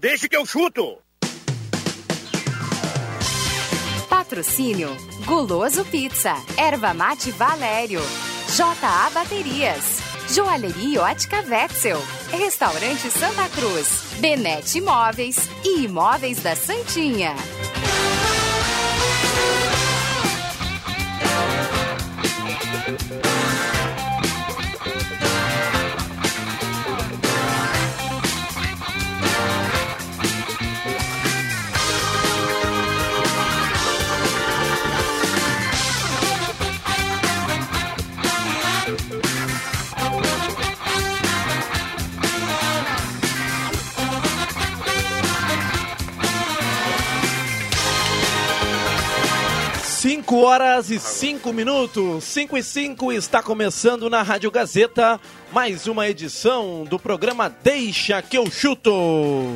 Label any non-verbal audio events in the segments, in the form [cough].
Deixa que eu chuto. Patrocínio Guloso Pizza, Erva Mate Valério, JA Baterias, Joalheria Ótica Wetzel, Restaurante Santa Cruz, Benete Imóveis e Imóveis da Santinha. Cinco horas e cinco minutos, cinco e cinco está começando na Rádio Gazeta mais uma edição do programa Deixa que eu chuto.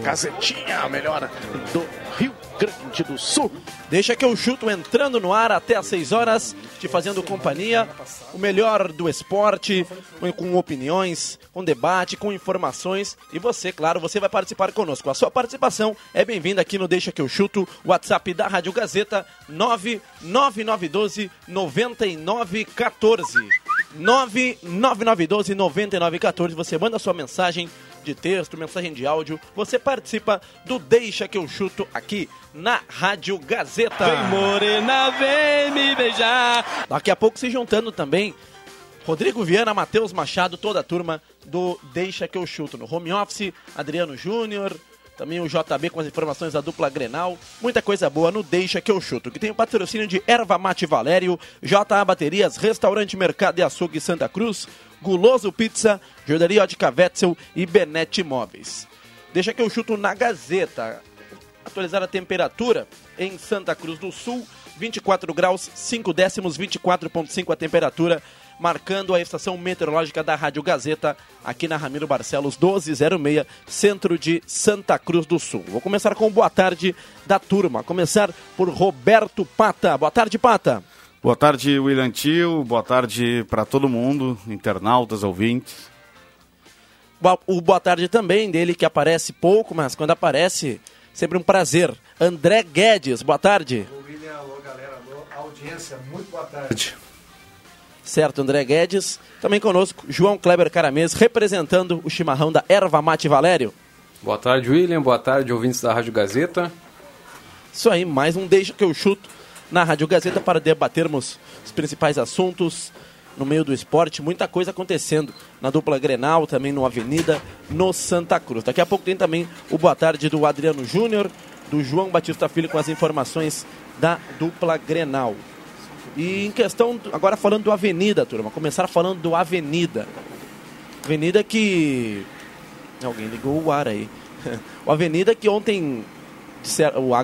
Gazetinha, melhor do Rio Grande do Sul. Deixa que eu chuto entrando no ar até às 6 horas, te fazendo companhia, o melhor do esporte, com opiniões, com debate, com informações. E você, claro, você vai participar conosco. A sua participação é bem-vinda aqui no Deixa que eu chuto, WhatsApp da Rádio Gazeta 99912 9914. 99912 9914. Você manda sua mensagem de texto, mensagem de áudio. Você participa do Deixa que eu chuto aqui na Rádio Gazeta. Vem morena, vem me beijar. Daqui a pouco se juntando também Rodrigo Viana, Matheus Machado, toda a turma do Deixa que eu chuto no home office, Adriano Júnior, também o JB com as informações da dupla Grenal. Muita coisa boa no Deixa que eu chuto, que tem o patrocínio de Erva Mate Valério, JA Baterias, Restaurante Mercado e Açougue Santa Cruz, Guloso Pizza, Jordaria Ótica Wetzel e Benete Imóveis. Deixa que eu chuto na Gazeta. Atualizar a temperatura em Santa Cruz do Sul, 24 graus, 5 décimos, 24,5 a temperatura marcando a estação meteorológica da Rádio Gazeta, aqui na Ramiro Barcelos 1206, centro de Santa Cruz do Sul. Vou começar com boa tarde da turma. Começar por Roberto Pata. Boa tarde, Pata. Boa tarde, William Tio. Boa tarde para todo mundo, internautas, ouvintes. O boa tarde também dele, que aparece pouco, mas quando aparece, sempre um prazer. André Guedes, boa tarde. William, alô galera, alô audiência, muito boa tarde. Certo, André Guedes. Também conosco, João Kleber Caramês, representando o chimarrão da Erva Mate Valério. Boa tarde, William. Boa tarde, ouvintes da Rádio Gazeta. Isso aí, mais um Deixa que eu chuto na Rádio Gazeta para debatermos os principais assuntos no meio do esporte. Muita coisa acontecendo na dupla Grenal, também no Avenida, no Santa Cruz. Daqui a pouco tem também o boa tarde do Adriano Júnior, do João Batista Filho com as informações da dupla Grenal. E em questão, agora falando do Avenida, turma, começar falando do Avenida. Avenida que. Alguém ligou o ar aí. [laughs] O Avenida que ontem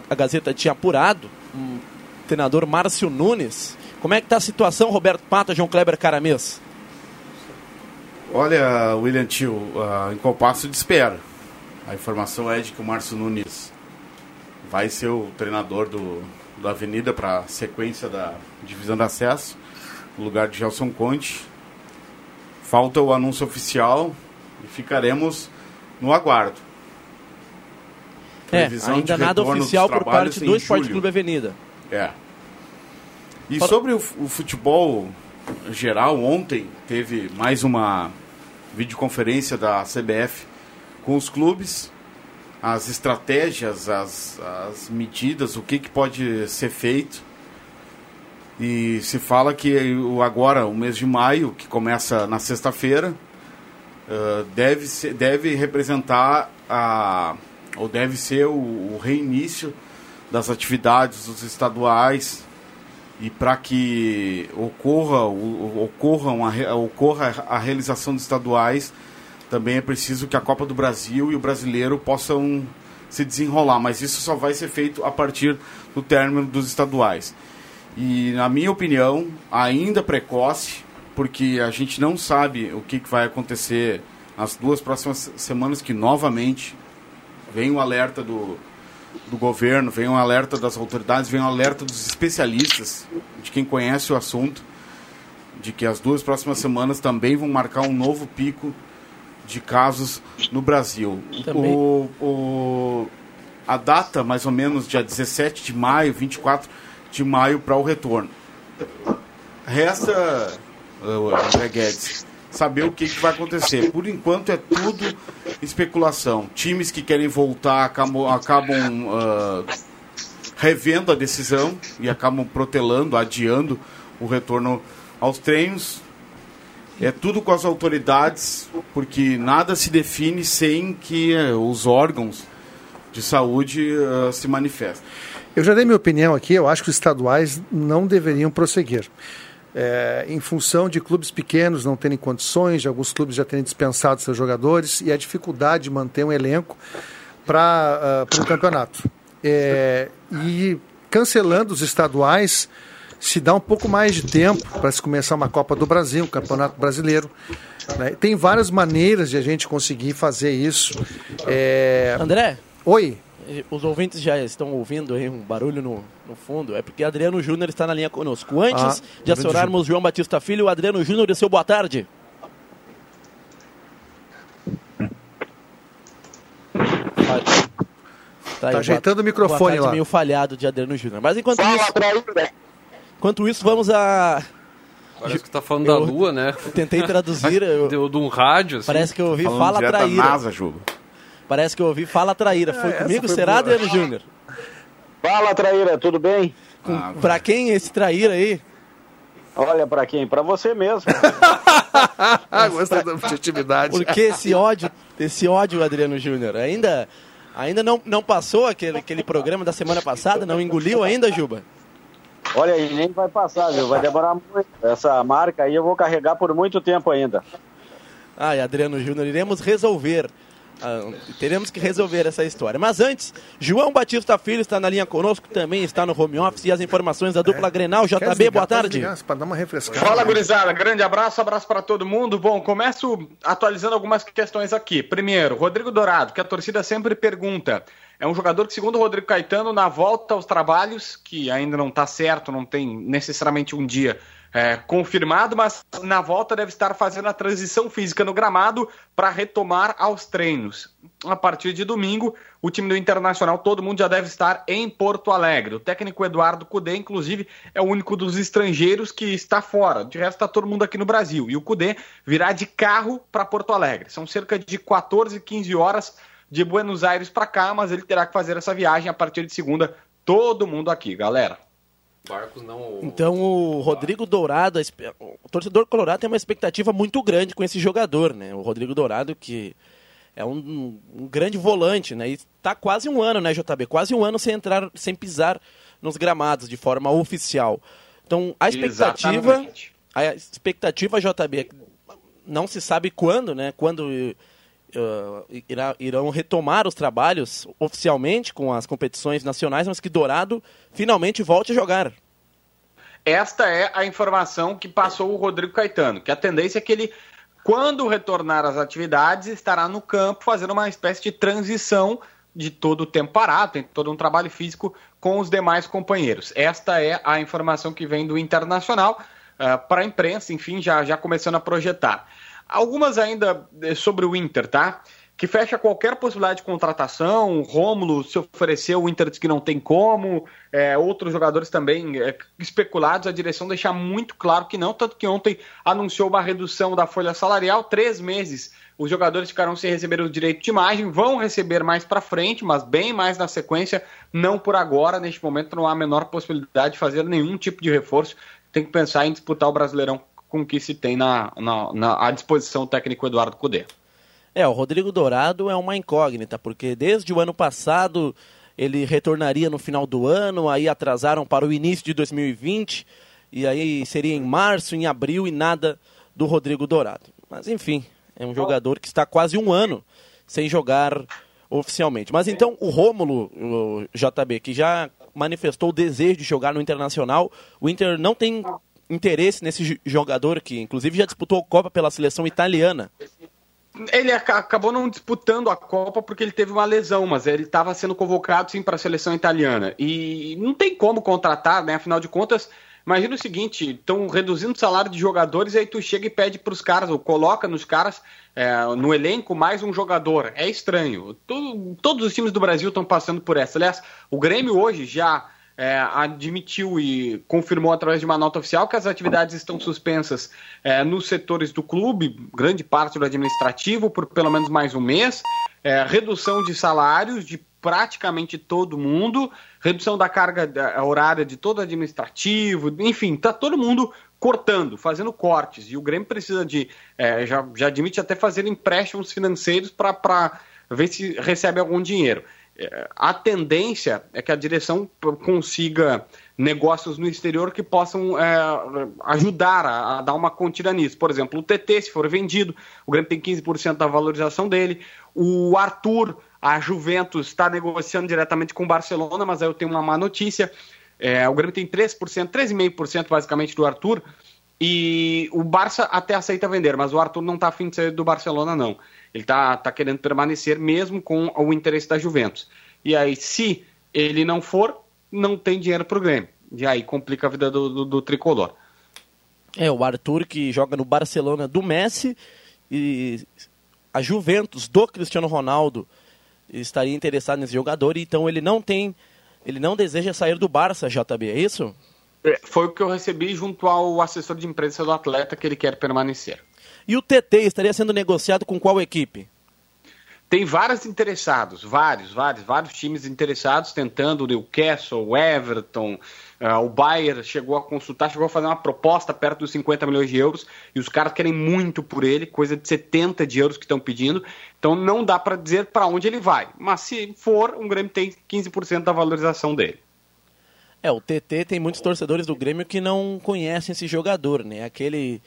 a Gazeta tinha apurado, um treinador Márcio Nunes. Como é que está a situação, Roberto Pata, João Kleber Caramês? Olha, William Tio, uh, em compasso de espera. A informação é de que o Márcio Nunes vai ser o treinador do, da Avenida para a sequência da divisão de acesso, no lugar de Gelson Conte. Falta o anúncio oficial e ficaremos no aguardo. É, ainda nada oficial por parte do Esporte Clube Avenida. É. E Fala... sobre o, o futebol geral, ontem teve mais uma videoconferência da CBF com os clubes as estratégias, as, as medidas, o que, que pode ser feito. E se fala que agora, o mês de maio, que começa na sexta-feira, deve, deve representar a, ou deve ser o, o reinício das atividades dos estaduais e para que ocorra, ocorra, uma, ocorra a realização dos estaduais, também é preciso que a Copa do Brasil e o brasileiro possam se desenrolar, mas isso só vai ser feito a partir do término dos estaduais. E, na minha opinião, ainda precoce, porque a gente não sabe o que, vai acontecer nas duas próximas semanas, que novamente vem o alerta do, do governo, vem o alerta das autoridades, vem o alerta dos especialistas, de quem conhece o assunto, de que as duas próximas semanas também vão marcar um novo pico de casos no Brasil. O, o, a data, mais ou menos dia 17 de maio, 24 de maio, para o retorno. Resta, uh, André Guedes, saber o que, que, vai acontecer. Por enquanto é tudo especulação. Times que querem voltar acabam, acabam uh, revendo a decisão e acabam protelando, adiando o retorno aos treinos. É tudo com as autoridades, porque nada se define sem que uh, os órgãos de saúde uh, se manifestem. Eu já dei minha opinião aqui, eu acho que os estaduais não deveriam prosseguir. É, em função de clubes pequenos não terem condições, de alguns clubes já terem dispensado seus jogadores e a dificuldade de manter um elenco para uh, o campeonato. É, e cancelando os estaduais, se dá um pouco mais de tempo para se começar uma Copa do Brasil, um Campeonato Brasileiro. Né? Tem várias maneiras de a gente conseguir fazer isso. É... André? Oi. Os ouvintes já estão ouvindo aí um barulho no, no fundo. É porque Adriano Júnior está na linha conosco. Antes ah, de acionarmos João Batista Filho, o Adriano Júnior seu boa tarde. Tá, tá ajeitando o microfone lá. meio falhado de Adriano Júnior. Mas enquanto Fala, isso... Enquanto isso, vamos a... Parece que tá falando eu, da lua, né? [laughs] Tentei traduzir. eu... Deu de um rádio, assim. Parece que eu ouvi Fala Traíra. Da NASA, Júlio. Parece que eu ouvi Fala Traíra. Foi é, comigo? Foi Será. Adriano Júnior? Fala Traíra, tudo bem? Ah, pra quem esse Traíra aí? Olha para quem? Para você mesmo. [laughs] Gostei da objetividade. Porque esse ódio, esse ódio, Adriano Júnior, ainda Ainda não, não passou aquele, aquele programa da semana passada? Não engoliu ainda, Juba? Olha aí, nem vai passar, viu? Vai demorar muito. Essa marca aí eu vou carregar por muito tempo ainda. Ai, Adriano Júnior, iremos resolver ah, teremos que resolver essa história. Mas antes, João Batista Filho está na linha conosco, também está no home office e as informações da dupla é. Grenal. JB, ligar, boa tarde. Para dar uma refrescada. Fala, gurizada. Grande abraço, abraço para todo mundo. Bom, começo atualizando algumas questões aqui. Primeiro, Rodrigo Dourado, que a torcida sempre pergunta. É um jogador que, segundo o Rodrigo Caetano, na volta aos trabalhos, que ainda não está certo, não tem necessariamente um dia é, confirmado, mas na volta deve estar fazendo a transição física no gramado para retomar aos treinos. A partir de domingo, o time do Internacional, todo mundo já deve estar em Porto Alegre. O técnico Eduardo Cudê, inclusive, é o único dos estrangeiros que está fora. De resto, está todo mundo aqui no Brasil. E o Cudê virá de carro para Porto Alegre. São cerca de 14, 15 horas de Buenos Aires para cá, mas ele terá que fazer essa viagem a partir de segunda. Todo mundo aqui, galera. Barcos não. Então o Rodrigo Dourado, o torcedor colorado tem uma expectativa muito grande com esse jogador, né? O Rodrigo Dourado que é um, um grande volante, né? E está quase um ano, né, JB? Quase um ano sem entrar, sem pisar nos gramados de forma oficial. Então a expectativa, Exatamente. a expectativa JB não se sabe quando, né? Quando uh, irá, irão retomar os trabalhos oficialmente com as competições nacionais, mas que Dourado finalmente volte a jogar. Esta é a informação que passou o Rodrigo Caetano, que a tendência é que ele, quando retornar às atividades, estará no campo fazendo uma espécie de transição de todo o tempo parado, tem todo um trabalho físico com os demais companheiros. Esta é a informação que vem do Internacional uh, para a imprensa, enfim, já, já começando a projetar. Algumas ainda eh, sobre o Inter, tá? Que fecha qualquer possibilidade de contratação. Rômulo se ofereceu, o Inter diz que não tem como. É, outros jogadores também é, especulados. A direção deixa muito claro que não, tanto que ontem anunciou uma redução da folha salarial, três meses. Os jogadores ficarão sem receber o direito de imagem, vão receber mais para frente, mas bem mais na sequência, não por agora. Neste momento não há a menor possibilidade de fazer nenhum tipo de reforço. Tem que pensar em disputar o Brasileirão com o que se tem na, na, na à disposição técnico Eduardo Cudê. É, o Rodrigo Dourado é uma incógnita, porque desde o ano passado ele retornaria no final do ano, aí atrasaram para o início de 2020, e aí seria em março, em abril, e nada do Rodrigo Dourado. Mas enfim, é um jogador que está quase um ano sem jogar oficialmente. Mas então o Rômulo, o JB, que já manifestou o desejo de jogar no Internacional, o Inter não tem interesse nesse jogador que, inclusive, já disputou a Copa pela seleção italiana. Ele acabou não disputando a Copa porque ele teve uma lesão, mas ele estava sendo convocado sim para a seleção italiana. E não tem como contratar, né? Afinal de contas, Imagina o seguinte: estão reduzindo o salário de jogadores e aí tu chega e pede para os caras, ou coloca nos caras é, no elenco mais um jogador. É estranho. Todo, todos os times do Brasil estão passando por essa. Aliás, o Grêmio hoje já é, admitiu e confirmou através de uma nota oficial que as atividades estão suspensas é, nos setores do clube, grande parte do administrativo, por pelo menos mais um mês, é, redução de salários de praticamente todo mundo, redução da carga horária de todo administrativo, enfim, está todo mundo cortando, fazendo cortes. E o Grêmio precisa de, é, já, já admite até fazer empréstimos financeiros para ver se recebe algum dinheiro a tendência é que a direção consiga negócios no exterior que possam é, ajudar a, a, dar uma contida nisso. Por exemplo, o TT, se for vendido, o Grêmio tem 15% da valorização dele. O Arthur, a Juventus está negociando diretamente com o Barcelona, mas aí eu tenho uma má notícia. É, o Grêmio tem 3%, 3,5% basicamente do Arthur. E o Barça até aceita vender, mas o Arthur não está afim de sair do Barcelona, não. Ele está tá querendo permanecer mesmo com o interesse da Juventus. E aí, se ele não for, não tem dinheiro para o Grêmio. E aí complica a vida do, do, do, tricolor. É, o Arthur que joga no Barcelona do Messi e a Juventus do Cristiano Ronaldo estaria interessado nesse jogador, então ele não tem, ele não deseja sair do Barça, JB, é isso? É, foi o que eu recebi junto ao assessor de imprensa do atleta que ele quer permanecer. E o TT estaria sendo negociado com qual equipe? Tem vários interessados, vários, vários, vários times interessados tentando, o Newcastle, o Everton, uh, o Bayern chegou a consultar, chegou a fazer uma proposta perto dos 50 milhões de euros e os caras querem muito por ele, coisa de 70 de euros que estão pedindo. Então não dá para dizer para onde ele vai, mas se for, o Grêmio tem 15% da valorização dele. É, o TT tem muitos torcedores do Grêmio que não conhecem esse jogador, né? Aquele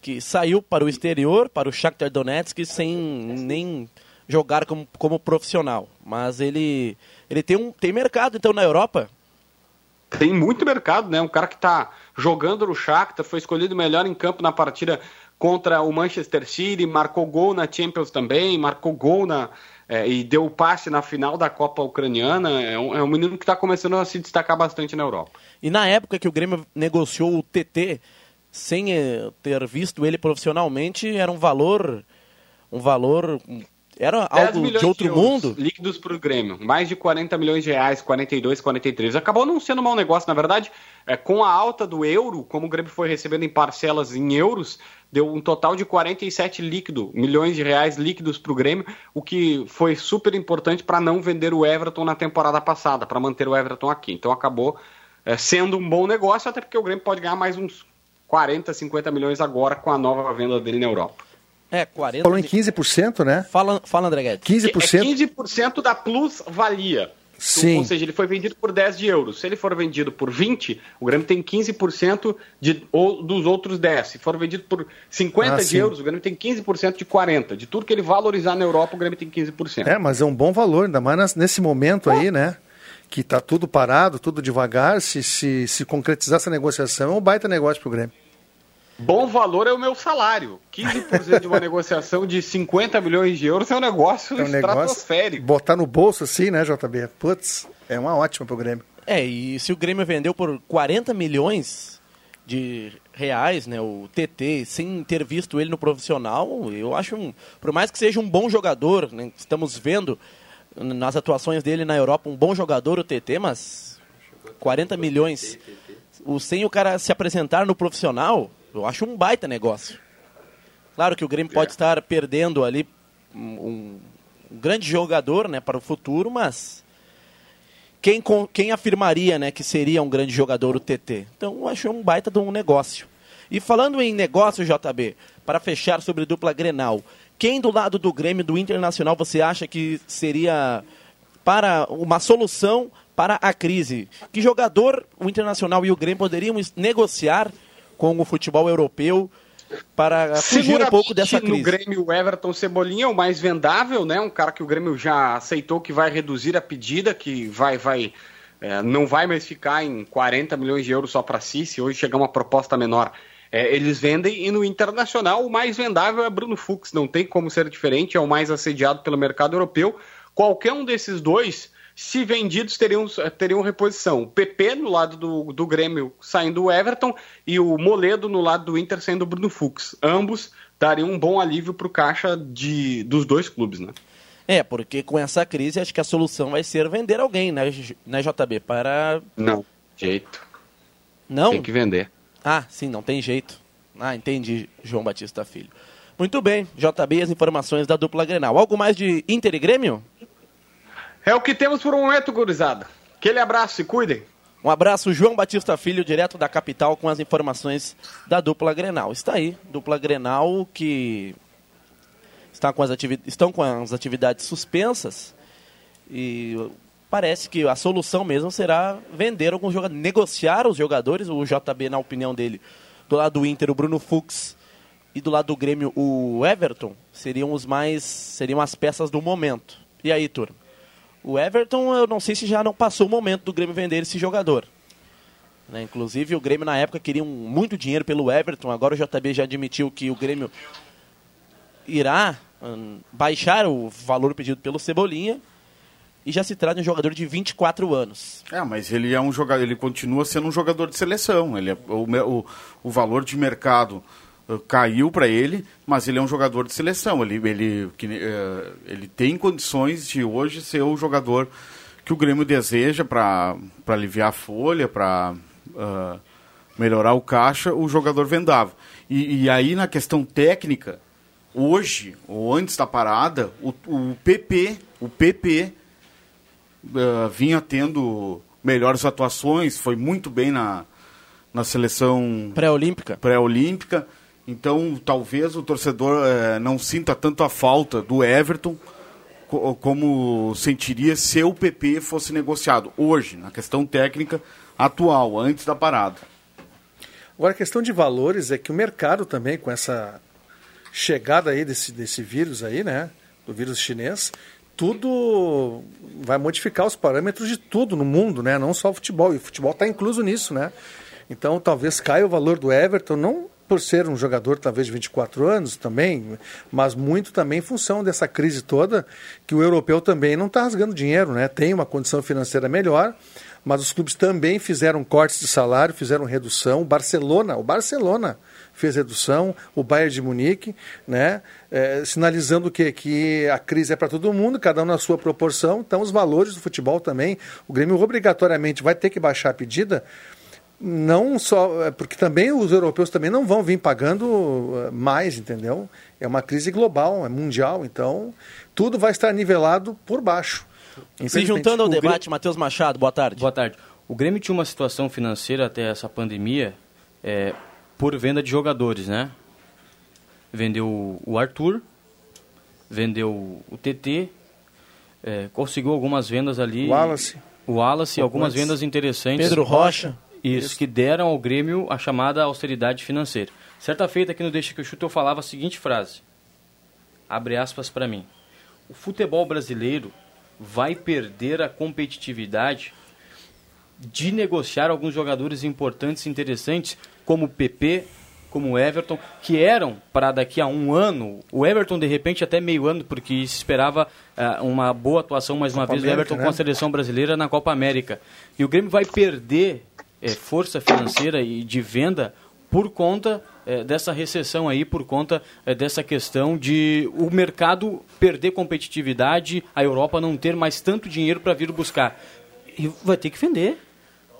que saiu para o exterior, para o Shakhtar Donetsk, sem nem jogar como, como profissional. Mas ele, ele tem, um, tem mercado, então, na Europa? Tem muito mercado, né? Um cara que está jogando no Shakhtar, foi escolhido melhor em campo na partida contra o Manchester City, marcou gol na Champions também, marcou gol na, é, e deu o passe na final da Copa Ucraniana. É um, é um menino que está começando a se destacar bastante na Europa. E na época que o Grêmio negociou o TT, sem eh, ter visto ele profissionalmente, era um valor. Um valor. Era algo de outro de mundo. Líquidos para o Grêmio. Mais de 40 milhões de reais, 42, 43. Acabou não sendo um mau negócio, na verdade. É, com a alta do euro, como o Grêmio foi recebendo em parcelas em euros, deu um total de 47 líquido, milhões de reais líquidos para o Grêmio, o que foi super importante para não vender o Everton na temporada passada, para manter o Everton aqui. Então acabou é, sendo um bom negócio, até porque o Grêmio pode ganhar mais uns 40, 50 milhões agora com a nova venda dele na Europa. É, 40. Falou em 15%, né? Fala, fala André Guedes. 15%. É 15% da plus-valia. Sim. Ou seja, ele foi vendido por 10 de euros. Se ele for vendido por 20, o Grêmio tem 15% de, ou, dos outros 10. Se for vendido por 50 ah, de sim. euros, o Grêmio tem 15% de 40. De tudo que ele valorizar na Europa, o Grêmio tem 15%. É, mas é um bom valor, ainda mais nesse momento aí, né? Que está tudo parado, tudo devagar. Se, se, se concretizar essa negociação, é um baita negócio para o Grêmio. Bom valor é o meu salário. 15% de uma [laughs] negociação de 50 milhões de euros é um negócio é um estratosférico. Negócio, botar no bolso assim, né, JB? Putz, é uma ótima pro Grêmio. É, e se o Grêmio vendeu por 40 milhões de reais, né, o TT, sem ter visto ele no profissional, eu acho, um, por mais que seja um bom jogador, né, estamos vendo nas atuações dele na Europa um bom jogador, o TT, mas 40 milhões, o, sem o cara se apresentar no profissional, eu acho um baita negócio. Claro que o Grêmio pode é. estar perdendo ali um, um, grande jogador né, para o futuro, mas quem, quem afirmaria né, que seria um grande jogador o TT? Então eu acho um baita de um negócio. E falando em negócio, JB, para fechar sobre dupla Grenal, quem do lado do Grêmio, do Internacional, você acha que seria para uma solução para a crise? Que jogador o Internacional e o Grêmio poderiam negociar com o futebol europeu para fugir um pouco dessa crise. no Grêmio o Everton Cebolinha é o mais vendável, né? Um cara que o Grêmio já aceitou que vai reduzir a pedida, que vai vai é, não vai mais ficar em 40 milhões de euros só para si, se hoje chegar uma proposta menor. É, eles vendem e no internacional o mais vendável é Bruno Fux, não tem como ser diferente, é o mais assediado pelo mercado europeu. Qualquer um desses dois se vendidos teriam, teriam reposição. O PP no lado do, do Grêmio saindo o Everton e o Moledo no lado do Inter saindo o Bruno Fux. Ambos dariam um bom alívio para o caixa de, dos dois clubes, né? É, porque com essa crise acho que a solução vai ser vender alguém, né, né JB? Para. Não, jeito. Não? Tem que vender. Ah, sim, não tem jeito. Ah, entendi, João Batista Filho. Muito bem, JB, as informações da dupla Grenal. Algo mais de Inter e Grêmio? É o que temos por um momento, gurizada. Aquele abraço, e cuidem. Um abraço, João Batista Filho, direto da capital, com as informações da dupla Grenal. Está aí, dupla Grenal que está com as estão com as atividades suspensas e parece que a solução mesmo será vender alguns jogadores, negociar os jogadores. O JB, na opinião dele, do lado do Inter, o Bruno Fux e do lado do Grêmio, o Everton, seriam os mais seriam as peças do momento. E aí, turma? O Everton, eu não sei se já não passou o momento do Grêmio vender esse jogador. Né? Inclusive, o Grêmio na época queria muito dinheiro pelo Everton. Agora o JB já admitiu que o Grêmio irá um, baixar o valor pedido pelo Cebolinha. E já se trata de um jogador de 24 anos. É, mas ele é um jogador, ele continua sendo um jogador de seleção. Ele é, o, o, o valor de mercado uh, caiu para ele, mas ele é um jogador de seleção. Ele, ele, uh, ele tem condições de hoje ser o jogador que o Grêmio deseja para aliviar a folha, para uh, melhorar o caixa, o jogador vendava. E, e, aí, na questão técnica, hoje, ou antes da parada, o, o PP, o PP uh, vinha tendo melhores atuações, foi muito bem na, na seleção pré-olímpica. pré-olímpica. Então, talvez o torcedor uh, não sinta tanto a falta do Everton co como sentiria se o PP fosse negociado hoje, na questão técnica atual, antes da parada. Agora, a questão de valores é que o mercado também, com essa chegada aí desse, desse vírus aí, né, do vírus chinês, tudo vai modificar os parâmetros de tudo no mundo, né? Não só o futebol. E o futebol está incluso nisso, né? Então talvez caia o valor do Everton, não por ser um jogador talvez de 24 anos também, mas muito também em função dessa crise toda, que o europeu também não está rasgando dinheiro, né? Tem uma condição financeira melhor, mas os clubes também fizeram cortes de salário, fizeram redução. O Barcelona, o Barcelona fez redução, o Bayern de Munique, né, é, sinalizando que, que a crise é para todo mundo, cada um na sua proporção. Então, os valores do futebol também, o Grêmio obrigatoriamente vai ter que baixar a pedida, não só é, porque também os europeus também não vão vir pagando é, mais, entendeu? É uma crise global, é mundial, então tudo vai estar nivelado por baixo. Se juntando ao debate, Grêmio... Matheus Machado, boa tarde. Boa tarde. O Grêmio tinha uma situação financeira até essa pandemia é, por venda de jogadores, né? Vendeu o Arthur, vendeu o TT, é, conseguiu algumas vendas ali. O Wallace. O Wallace, algumas vendas interessantes. Pedro Rocha. Isso, Isso, que deram ao Grêmio a chamada austeridade financeira. Certa feita aqui no Deixa que eu chuto eu falava a seguinte frase. Abre aspas para mim. O futebol brasileiro vai perder a competitividade de negociar alguns jogadores importantes e interessantes como o PP, como o Everton, que eram para daqui a um ano, o Everton de repente até meio ano, porque se esperava uh, uma boa atuação mais uma Copa vez do Everton né? com a seleção brasileira na Copa América. E o Grêmio vai perder é, força financeira e de venda por conta é, dessa recessão aí, por conta é, dessa questão de o mercado perder competitividade, a Europa não ter mais tanto dinheiro para vir buscar. E vai ter que vender.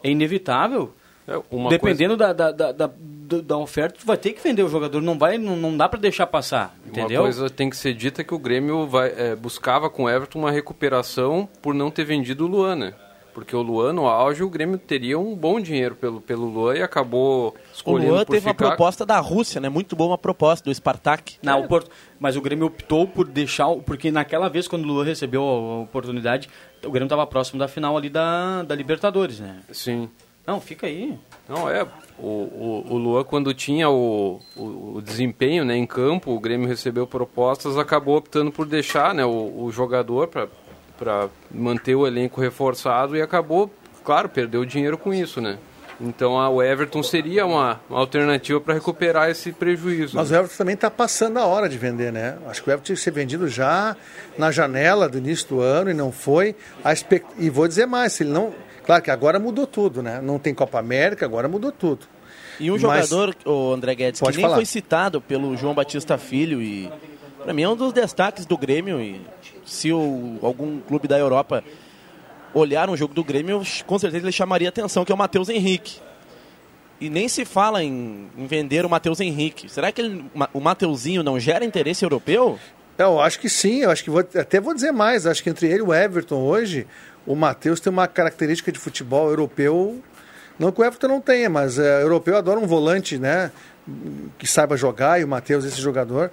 É inevitável. É, Dependendo coisa... da, da, da, da, da, oferta, tu vai ter que vender o jogador, não vai, não, não dá para deixar passar, entendeu? Uma coisa tem que ser dita que o Grêmio vai, é, buscava com o Everton uma recuperação por não ter vendido o Luan, né? Porque o Luan, no auge, o Grêmio teria um bom dinheiro pelo, pelo Luan e acabou escolhendo O Luan teve ficar... uma proposta da Rússia, né? Muito boa uma proposta, do Spartak. Não, é. o Porto... Mas o Grêmio optou por deixar... Porque naquela vez, quando o Luan recebeu a oportunidade, o Grêmio estava próximo da final ali da, da Libertadores, né? Sim. Não, fica aí. Não, é. O, o, o Luan, quando tinha o, o, o, desempenho né, em campo, o Grêmio recebeu propostas, acabou optando por deixar né, o, o jogador para manter o elenco reforçado e acabou, claro, perdeu dinheiro com isso, né? Então a, o Everton seria uma, uma alternativa para recuperar esse prejuízo. Mas o Everton também está passando a hora de vender, né? Acho que o Everton tinha que ser vendido já na janela do início do ano e não foi. A expect... E vou dizer mais, se ele não. Claro que agora mudou tudo, né? Não tem Copa América, agora mudou tudo. E um Mas- jogador, o André Guedes, que Pode nem falar. foi citado pelo João Batista Filho e para mim é um dos destaques do Grêmio e se o, algum clube da Europa olhar um jogo do Grêmio, com certeza ele chamaria atenção, que é o Matheus Henrique. E nem se fala em, em vender o Matheus Henrique. Será que ele- o Mateuzinho não gera interesse europeu? Eu acho que sim, eu acho que vou, até vou dizer mais, acho que entre ele e o Everton hoje, o Matheus tem uma característica de futebol europeu, não que o Everton não tenha, mas é, europeu adora um volante, né, que saiba jogar, e o Matheus esse jogador,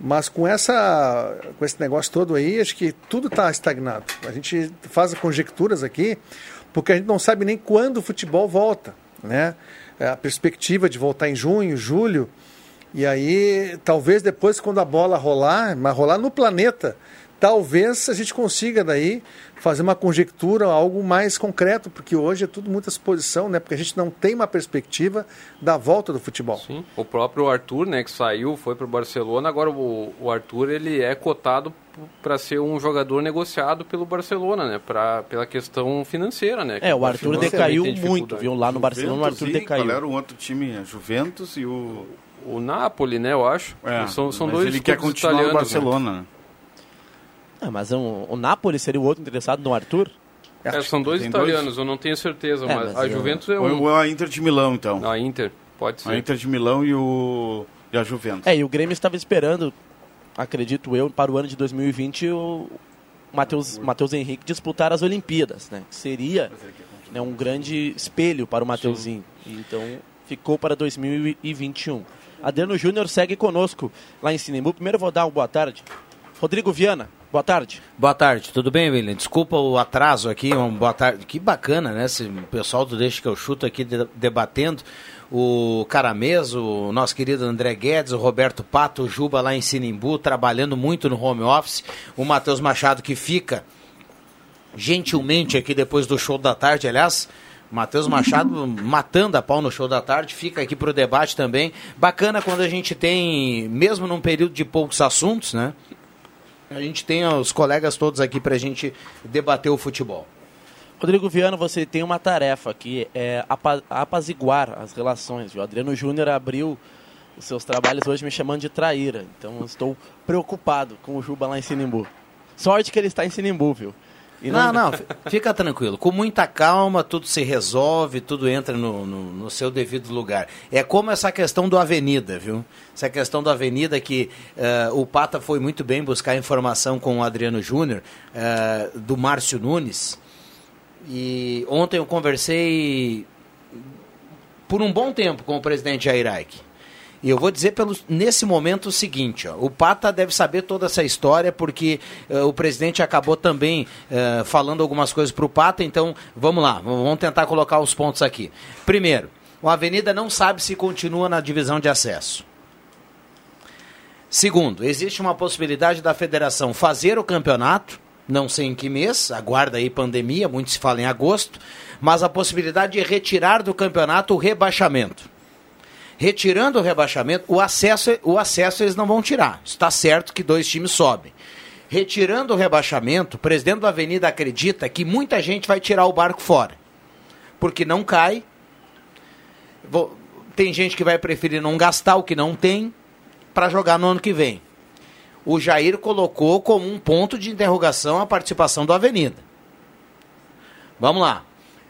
mas com essa com esse negócio todo aí, acho que tudo está estagnado. A gente faz conjecturas aqui, porque a gente não sabe nem quando o futebol volta, né? É, A perspectiva de voltar em junho, julho, e aí, talvez depois, quando a bola rolar, mas rolar no planeta, talvez a gente consiga daí fazer uma conjectura, algo mais concreto, porque hoje é tudo muita suposição, né? Porque a gente não tem uma perspectiva da volta do futebol. Sim. O próprio Arthur, né, que saiu, foi para o Barcelona. Agora o, o Arthur ele é cotado para ser um jogador negociado pelo Barcelona, né, pra, pela questão financeira, né. É, o Arthur decaiu muito, viu? Lá no Barcelona o Arthur Juventus e decaiu. Qual era o outro time? A Juventus e o. O Napoli, né, eu acho. É, são são mas dois ele quer continuar no né? Barcelona. né? Ah, mas um- o Napoli seria o outro interessado no Arthur? É, são dois Tem italianos, eu não tenho certeza, É, mas, mas a eu- Juventus é Ou um. ou a Inter de Milão, então. A Inter, pode ser. A Inter de Milão e o. E a Juventus. É, e o Grêmio estava esperando, acredito eu, para o ano de 2020, o Matheus, Matheus Henrique disputar as Olimpíadas, né? Que seria né, um grande espelho para o Mateuzinho. Então, ficou para 2021. Adriano Júnior segue conosco lá em Sinimbu. Primeiro eu vou dar uma boa tarde. Rodrigo Viana, boa tarde. Boa tarde, tudo bem, William? Desculpa o atraso aqui, uma boa tarde. Que bacana, né? Esse pessoal do Deixa que eu chuto aqui de- debatendo. O Carameso, o nosso querido André Guedes, o Roberto Pato, o Juba lá em Sinimbu, trabalhando muito no home office. O Matheus Machado que fica gentilmente aqui depois do show da tarde, aliás. Matheus Machado matando a pau no show da tarde, fica aqui para o debate também. Bacana quando a gente tem, mesmo num período de poucos assuntos, né? A gente tem os colegas todos aqui para a gente debater o futebol. Rodrigo Viana, você tem uma tarefa aqui, é apa- apaziguar as relações. O Adriano Júnior abriu os seus trabalhos hoje me chamando de traíra. Então estou preocupado com o Juba lá em Sinimbu. Sorte que ele está em Sinimbu, viu? Não, não, fi- fica tranquilo. Com muita calma, tudo se resolve, tudo entra no, no, no seu devido lugar. É como essa questão do Avenida, viu? Essa questão do Avenida que eh, o Pata foi muito bem buscar informação com o Adriano Júnior, eh, do Márcio Nunes. E ontem eu conversei por um bom tempo com o presidente Jair Aik. E eu vou dizer pelo, nesse momento o seguinte, ó, o Pata deve saber toda essa história porque eh, o presidente acabou também eh, falando algumas coisas para o Pata, então vamos lá, vamos tentar colocar os pontos aqui. Primeiro, o Avenida não sabe se continua na divisão de acesso. Segundo, existe uma possibilidade da federação fazer o campeonato, não sei em que mês, aguarda aí pandemia, muito se fala em agosto, mas a possibilidade de retirar do campeonato o rebaixamento. Retirando o rebaixamento, o acesso, o acesso eles não vão tirar. Está certo que dois times sobem. Retirando o rebaixamento, o presidente da Avenida acredita que muita gente vai tirar o barco fora. Porque não cai. Tem gente que vai preferir não gastar o que não tem para jogar no ano que vem. O Jair colocou como um ponto de interrogação a participação do Avenida. Vamos lá.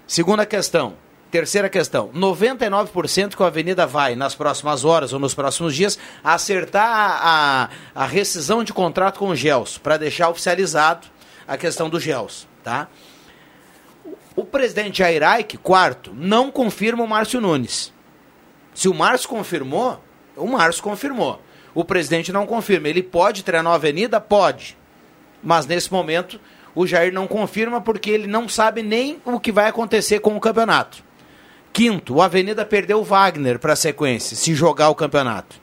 Segunda questão. Terceira questão. 99% que a Avenida vai, nas próximas horas ou nos próximos dias, acertar a, a, a rescisão de contrato com o Gelson, para deixar oficializado a questão do Gelson. Tá? O presidente Jair quarto, não confirma o Márcio Nunes. Se o Márcio confirmou, o Márcio confirmou. O presidente não confirma. Ele pode treinar a Avenida? Pode. Mas nesse momento, o Jair não confirma porque ele não sabe nem o que vai acontecer com o campeonato. Quinto, o Avenida perdeu o Wagner para a sequência, se jogar o campeonato.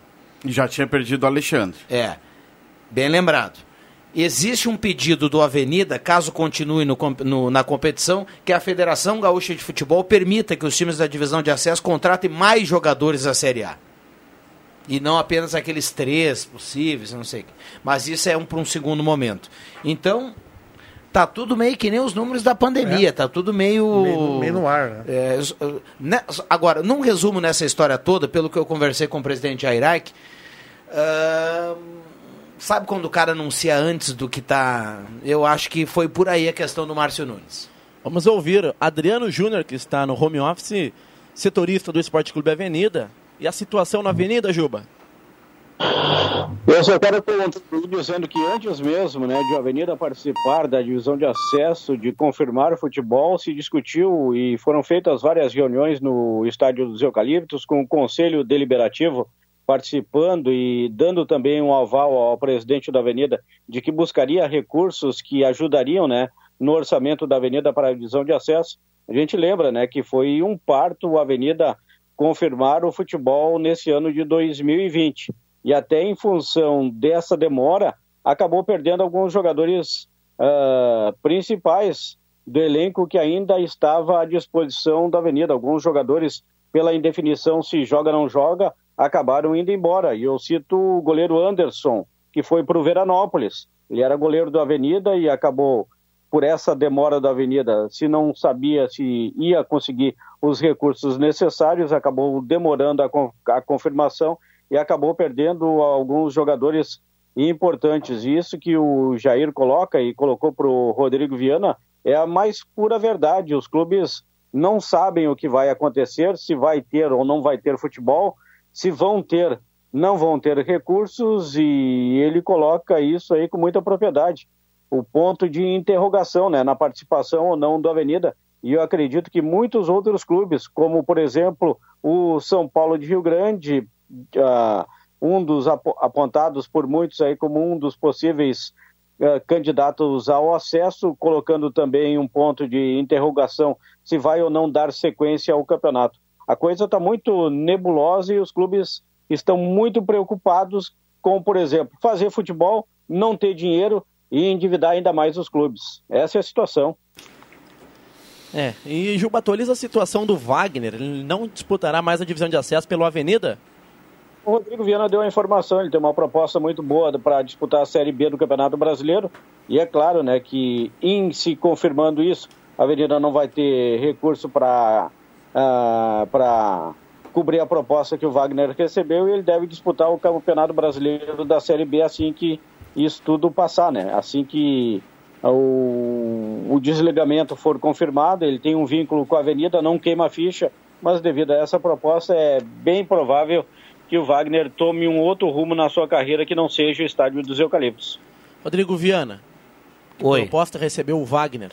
E já tinha perdido o Alexandre. É, bem lembrado. Existe um pedido do Avenida, caso continue no, no, na competição, que a Federação Gaúcha de Futebol permita que os times da divisão de acesso contratem mais jogadores da Série A. E não apenas aqueles três possíveis, não sei. Mas isso é um, para um segundo momento. Então, tá tudo meio que nem os números da pandemia, é. tá tudo meio. Meio, meio no ar, né? É, né? Agora, num resumo nessa história toda, pelo que eu conversei com o presidente Airac, uh, sabe quando o cara anuncia antes do que tá. Eu acho que foi por aí a questão do Márcio Nunes. Vamos ouvir Adriano Júnior, que está no home office, setorista do Esporte Clube Avenida. E a situação na Avenida, Juba? Eu só quero contribuir dizendo que antes mesmo né, de a Avenida participar da divisão de acesso, de confirmar o futebol, se discutiu e foram feitas várias reuniões no Estádio dos Eucaliptos com o Conselho Deliberativo participando e dando também um aval ao presidente da Avenida de que buscaria recursos que ajudariam né, no orçamento da Avenida para a divisão de acesso. A gente lembra né, que foi um parto a Avenida confirmar o futebol nesse ano de 2020 e até em função dessa demora, acabou perdendo alguns jogadores uh, principais do elenco que ainda estava à disposição da Avenida. Alguns jogadores, pela indefinição se joga ou não joga, acabaram indo embora. E eu cito o goleiro Anderson, que foi para o Veranópolis. Ele era goleiro da Avenida e acabou, por essa demora da Avenida, se não sabia se ia conseguir os recursos necessários, acabou demorando a, a confirmação e acabou perdendo alguns jogadores importantes. Isso que o Jair coloca e colocou para o Rodrigo Viana é a mais pura verdade. Os clubes não sabem o que vai acontecer, se vai ter ou não vai ter futebol, se vão ter, não vão ter recursos, e ele coloca isso aí com muita propriedade. O ponto de interrogação né, na participação ou não do Avenida. E eu acredito que muitos outros clubes, como por exemplo o São Paulo de Rio Grande, uh, um dos ap apontados por muitos aí como um dos possíveis uh, candidatos ao acesso, colocando também um ponto de interrogação se vai ou não dar sequência ao campeonato. A coisa está muito nebulosa e os clubes estão muito preocupados com, por exemplo, fazer futebol, não ter dinheiro e endividar ainda mais os clubes. Essa é a situação. É, e Juba, atualiza a situação do Wagner. Ele não disputará mais a divisão de acesso pelo Avenida? O Rodrigo Viana deu a informação, ele tem uma proposta muito boa para disputar a Série B do Campeonato Brasileiro. E é claro né, que, em se confirmando isso, a Avenida não vai ter recurso para uh, cobrir a proposta que o Wagner recebeu e ele deve disputar o Campeonato Brasileiro da Série B assim que isso tudo passar, né? Assim que o, o desligamento for confirmado, ele tem um vínculo com a Avenida, não queima a ficha, mas devido a essa proposta é bem provável que o Wagner tome um outro rumo na sua carreira que não seja o estádio dos Eucaliptos. Rodrigo Viana, que Oi. proposta recebeu o Wagner?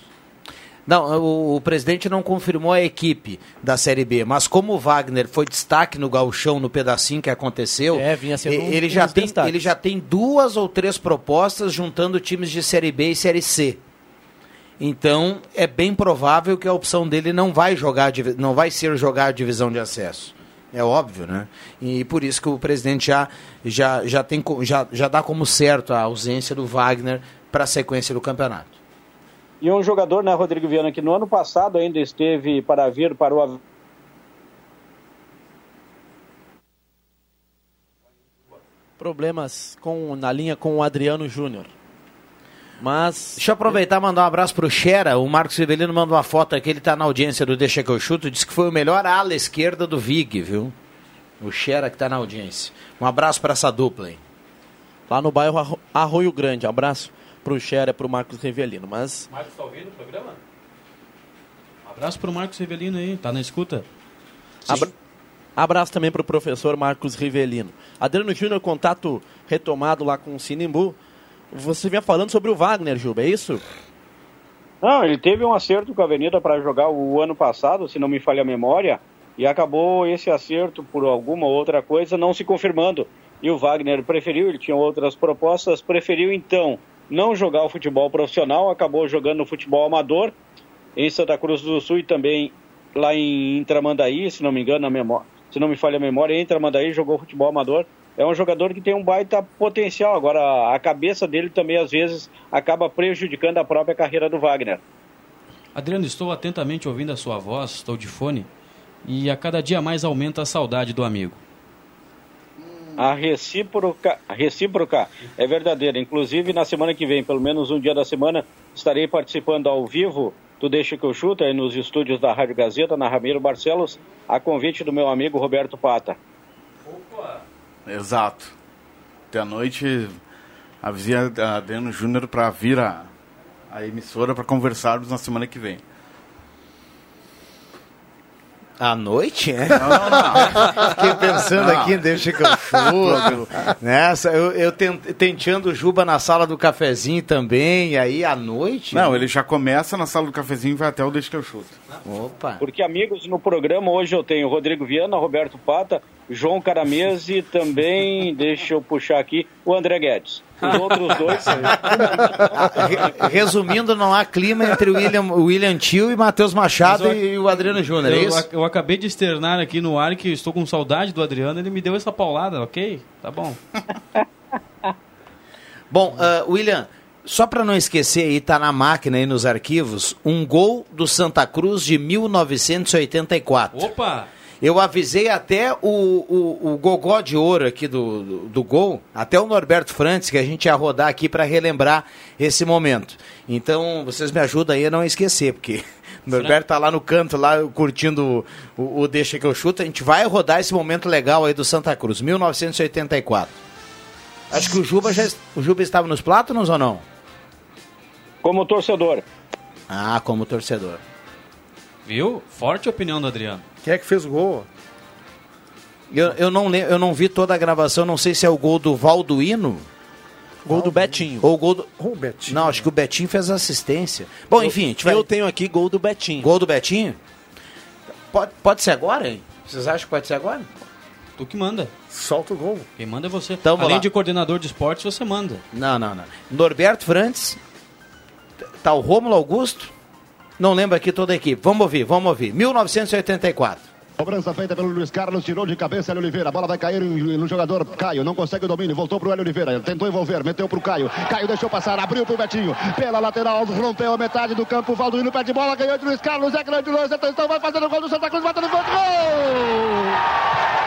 Não, o, o, presidente não confirmou a equipe da Série B, mas como o Wagner foi destaque no gauchão, no pedacinho que aconteceu, é, ele, um, já tem, ele já tem duas ou três propostas juntando times de Série B e Série C. Então, é bem provável que a opção dele não vai jogar, não vai ser jogar a divisão de acesso. É óbvio, né? E por isso que o presidente já, já, já, tem, já, já dá como certo a ausência do Wagner para a sequência do campeonato. E um jogador, né, Rodrigo Viana, que no ano passado ainda esteve para vir para o problemas com, na linha com o Adriano Júnior. Mas. Deixa eu aproveitar e mandar um abraço pro Xera. O Marcos Rivelino mandou uma foto aqui, ele tá na audiência do Deixa que eu chuto. Disse que foi o melhor ala esquerda do Vig, viu? O Xera que tá na audiência. Um abraço para essa dupla aí. Lá no bairro Arroio Grande. Um abraço pro Xera e pro Marcos Rivelino. Mas. Marcos tá ouvindo o programa? Um abraço pro Marcos Rivelino aí, tá na escuta? Abra... Abraço também pro professor Marcos Rivelino. Adriano Júnior, contato retomado lá com o Sinimbu. Você vinha falando sobre o Wagner, Juba, é isso? Não, ele teve um acerto com a Avenida para jogar o ano passado, se não me falha a memória, e acabou esse acerto por alguma outra coisa não se confirmando. E o Wagner preferiu, ele tinha outras propostas, preferiu então não jogar o futebol profissional, acabou jogando o futebol amador em Santa Cruz do Sul e também lá em Tramandaí, se não me engano, a memória, se não me falha a memória, em Tramandaí jogou futebol amador é um jogador que tem um baita potencial. Agora, a cabeça dele também, às vezes, acaba prejudicando a própria carreira do Wagner. Adriano, estou atentamente ouvindo a sua voz, estou de fone, e a cada dia mais aumenta a saudade do amigo. A recíproca, a recíproca é verdadeira. Inclusive, na semana que vem, pelo menos um dia da semana, estarei participando ao vivo do Deixa que eu chuto, aí nos estúdios da Rádio Gazeta, na Ramiro Barcelos, a convite do meu amigo Roberto Pata. Exato. Até a noite avisei a Adriano Júnior para vir a, a emissora para conversarmos na semana que vem. À noite, é? Não, não, não. Fiquei pensando Não. aqui, deixa que eu chuto. Nessa, eu, eu ten- tenteando Juba na sala do cafezinho também, e aí à noite. Não, ele já começa na sala do cafezinho e vai até o Deixa que eu chuto. Opa. Porque amigos no programa hoje eu tenho Rodrigo Viana, Roberto Pata, João Caramese e também, [laughs] deixa eu puxar aqui, o André Guedes. Os outros dois. Re- Resumindo, não há clima entre o William, o William Tio e Matheus Machado eu- e o Adriano Júnior, é Eu, isso? eu acabei de externar aqui no ar que estou com saudade do Adriano, ele me deu essa paulada, ok? Tá bom. [laughs] Bom, ah, William, só para não esquecer aí, tá na máquina aí nos arquivos, um gol do Santa Cruz de 1984. Opa! Eu avisei até o, o, o gogó de ouro aqui do, do, do gol, até o Norberto Frantes, que a gente ia rodar aqui para relembrar esse momento. Então, vocês me ajudam aí a não esquecer, porque o [laughs] Norberto tá lá no canto, lá curtindo o, o Deixa que eu chuto. A gente vai rodar esse momento legal aí do Santa Cruz, 1984. Acho que o Juba, já, o Juba estava nos plátanos ou não? Como torcedor. Ah, como torcedor. Viu? Forte opinião do Adriano. Quem é que fez o gol? Eu, eu, não, eu não vi toda a gravação, não sei se é o gol do Valduino. Gol do Betinho. Ou o gol do. O Betinho. Não, acho que o Betinho fez assistência. Bom, enfim, gente vai- Eu tenho aqui gol do Betinho. Gol do Betinho? Pode, pode ser agora, hein? Vocês acham que pode ser agora? Tu que manda. Solta o gol. Quem manda é você. Então, Além lá. de coordenador de esportes, você manda. Não, não, não. Norberto Frantes. O Rômulo Augusto. Não lembro aqui toda a equipe. Vamos ouvir, vamos ouvir. 1984. Cobrança feita pelo Luiz Carlos, tirou de cabeça Hélio Oliveira. A bola vai cair no jogador Caio. Não consegue o domínio. Voltou pro Hélio Oliveira. Tentou envolver, meteu pro Caio. Caio deixou passar, abriu pro Betinho. Pela lateral, rompeu a metade do campo. Valdoino pé de bola, ganhou de Luiz Carlos. É grande lance. Atenção, vai fazer o gol do Santa Cruz. Bota no. Gol! Gol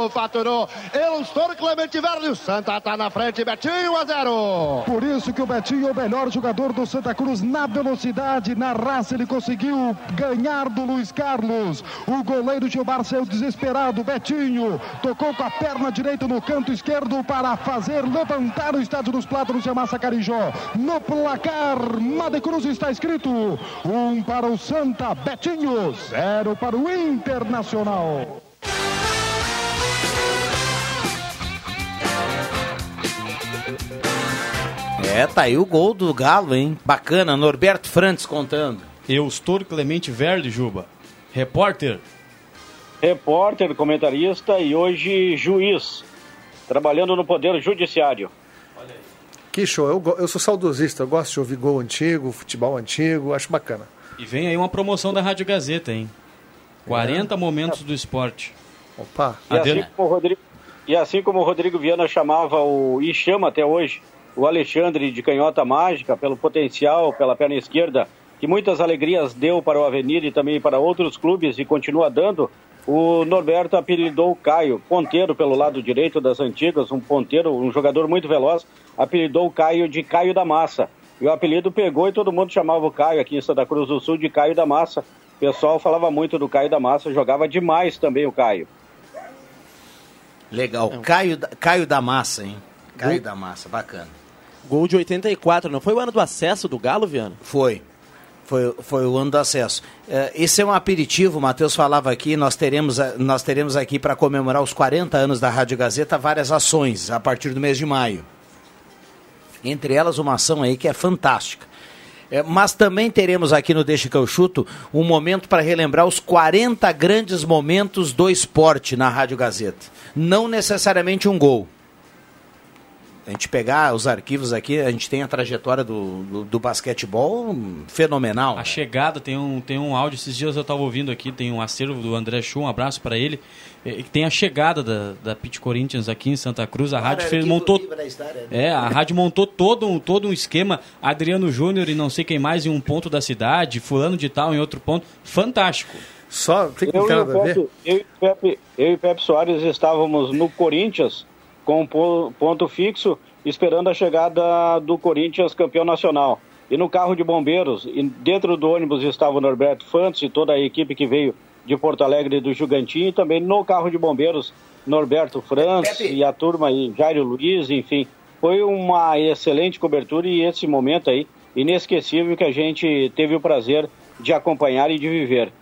Betinho faturou. Eustor Clemente Verde, o Santa tá na frente, Betinho 1 a 0. Por isso que o Betinho é o melhor jogador do Santa Cruz na velocidade, na raça, ele conseguiu ganhar do Luiz Carlos. O goleiro Gilmar saiu desesperado, Betinho tocou com a perna direita no canto esquerdo para fazer levantar o estádio dos Plátanos de Massa Carijó. No placar, Made Cruz está escrito, um para o Santa, Betinho, zero para o Internacional. É, tá aí o gol do Galo, hein? Bacana, Norberto Frantes contando. Eustor Clemente Verde, Juba. Repórter. Repórter, comentarista e hoje juiz. Trabalhando no Poder Judiciário. Que show. Eu, eu sou saudosista, eu gosto de ouvir gol antigo, futebol antigo, acho bacana. E vem aí uma promoção da Rádio Gazeta, hein? 40 momentos do esporte. Opa. E assim, como o Rodrigo, e assim como o Rodrigo Viana chamava o e chama até hoje o Alexandre de canhota mágica pelo potencial, pela perna esquerda, que muitas alegrias deu para o Avenida e também para outros clubes e continua dando, o Norberto apelidou o Caio, ponteiro pelo lado direito das antigas, um ponteiro, um jogador muito veloz, apelidou o Caio de Caio da Massa. E o apelido pegou e todo mundo chamava o Caio aqui em Santa Cruz do Sul de Caio da Massa. O pessoal falava muito do Caio da Massa, jogava demais também o Caio. Legal. Caio, Caio da Massa, hein? Caio da Massa, bacana. Gol de 84, não foi o ano do acesso do Galo, Viana? Foi. Foi, foi o ano do acesso. Eh, esse é um aperitivo, o Matheus falava aqui, nós teremos, nós teremos aqui para comemorar os 40 anos da Rádio Gazeta várias ações a partir do mês de maio. Entre elas uma ação aí que é fantástica. É, mas também teremos aqui no Deixa que eu chuto um momento para relembrar os 40 grandes momentos do esporte na Rádio Gazeta. Não necessariamente um gol. A gente pegar os arquivos aqui, a gente tem a trajetória do, do, do basquetebol fenomenal. A chegada, tem um, tem um áudio, esses dias eu estava ouvindo aqui, tem um acervo do André Chu, um abraço para ele. É, tem a chegada da, da Pit Corinthians aqui em Santa Cruz, a rádio fez, montou. né? É, a rádio montou todo um, todo um esquema, Adriano Júnior e não sei quem mais em um ponto da cidade, fulano de tal em outro ponto. Fantástico. Só tem que Eu, e. Pepe, eu, e Pepe, eu e o Pepe Soares estávamos no Corinthians com um po- ponto fixo, esperando a chegada do Corinthians campeão nacional. E no carro de bombeiros, e dentro do ônibus estava o Norberto Fantes e toda a equipe que veio de Porto Alegre e do Jugantinho, e também no carro de bombeiros, Norberto Franz e a turma aí, Jairo Luiz, enfim. Foi uma excelente cobertura e esse momento aí, inesquecível, que a gente teve o prazer de acompanhar e de viver.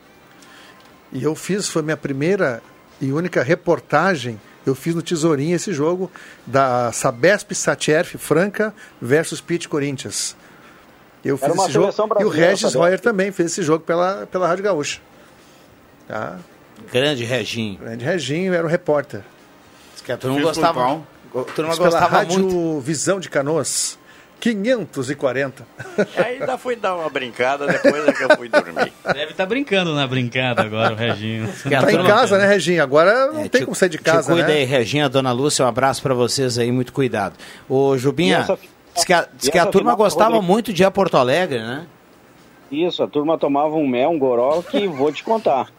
E eu fiz, foi minha primeira e única reportagem. Eu fiz no Tesourinho esse jogo da Sabesp Satierf Franca versus Pit Corinthians. Eu fiz uma esse jogo e o Regis. Royer também fez esse jogo pela, pela Rádio Gaúcha. Tá? Grande Reginho. Grande Reginho era o repórter. A turma gostava, a turma Fiz pela gostava Rádio muito. Visão de Canoas. 540. [laughs] Ainda fui dar uma brincada depois é que eu fui dormir. Deve estar brincando na brincada agora, o Reginho. [laughs] Tá em casa, né, Reginho? Agora não É, tem te- como sair de te casa, cuida né? aí, Reginha, Dona Lúcia, um abraço pra vocês aí, muito cuidado. Ô, Jubinha, essa- diz que a, diz que a turma final, gostava Rodrigo? muito de ir a Porto Alegre, né? Isso, a turma tomava um mel, um goró, que vou te contar.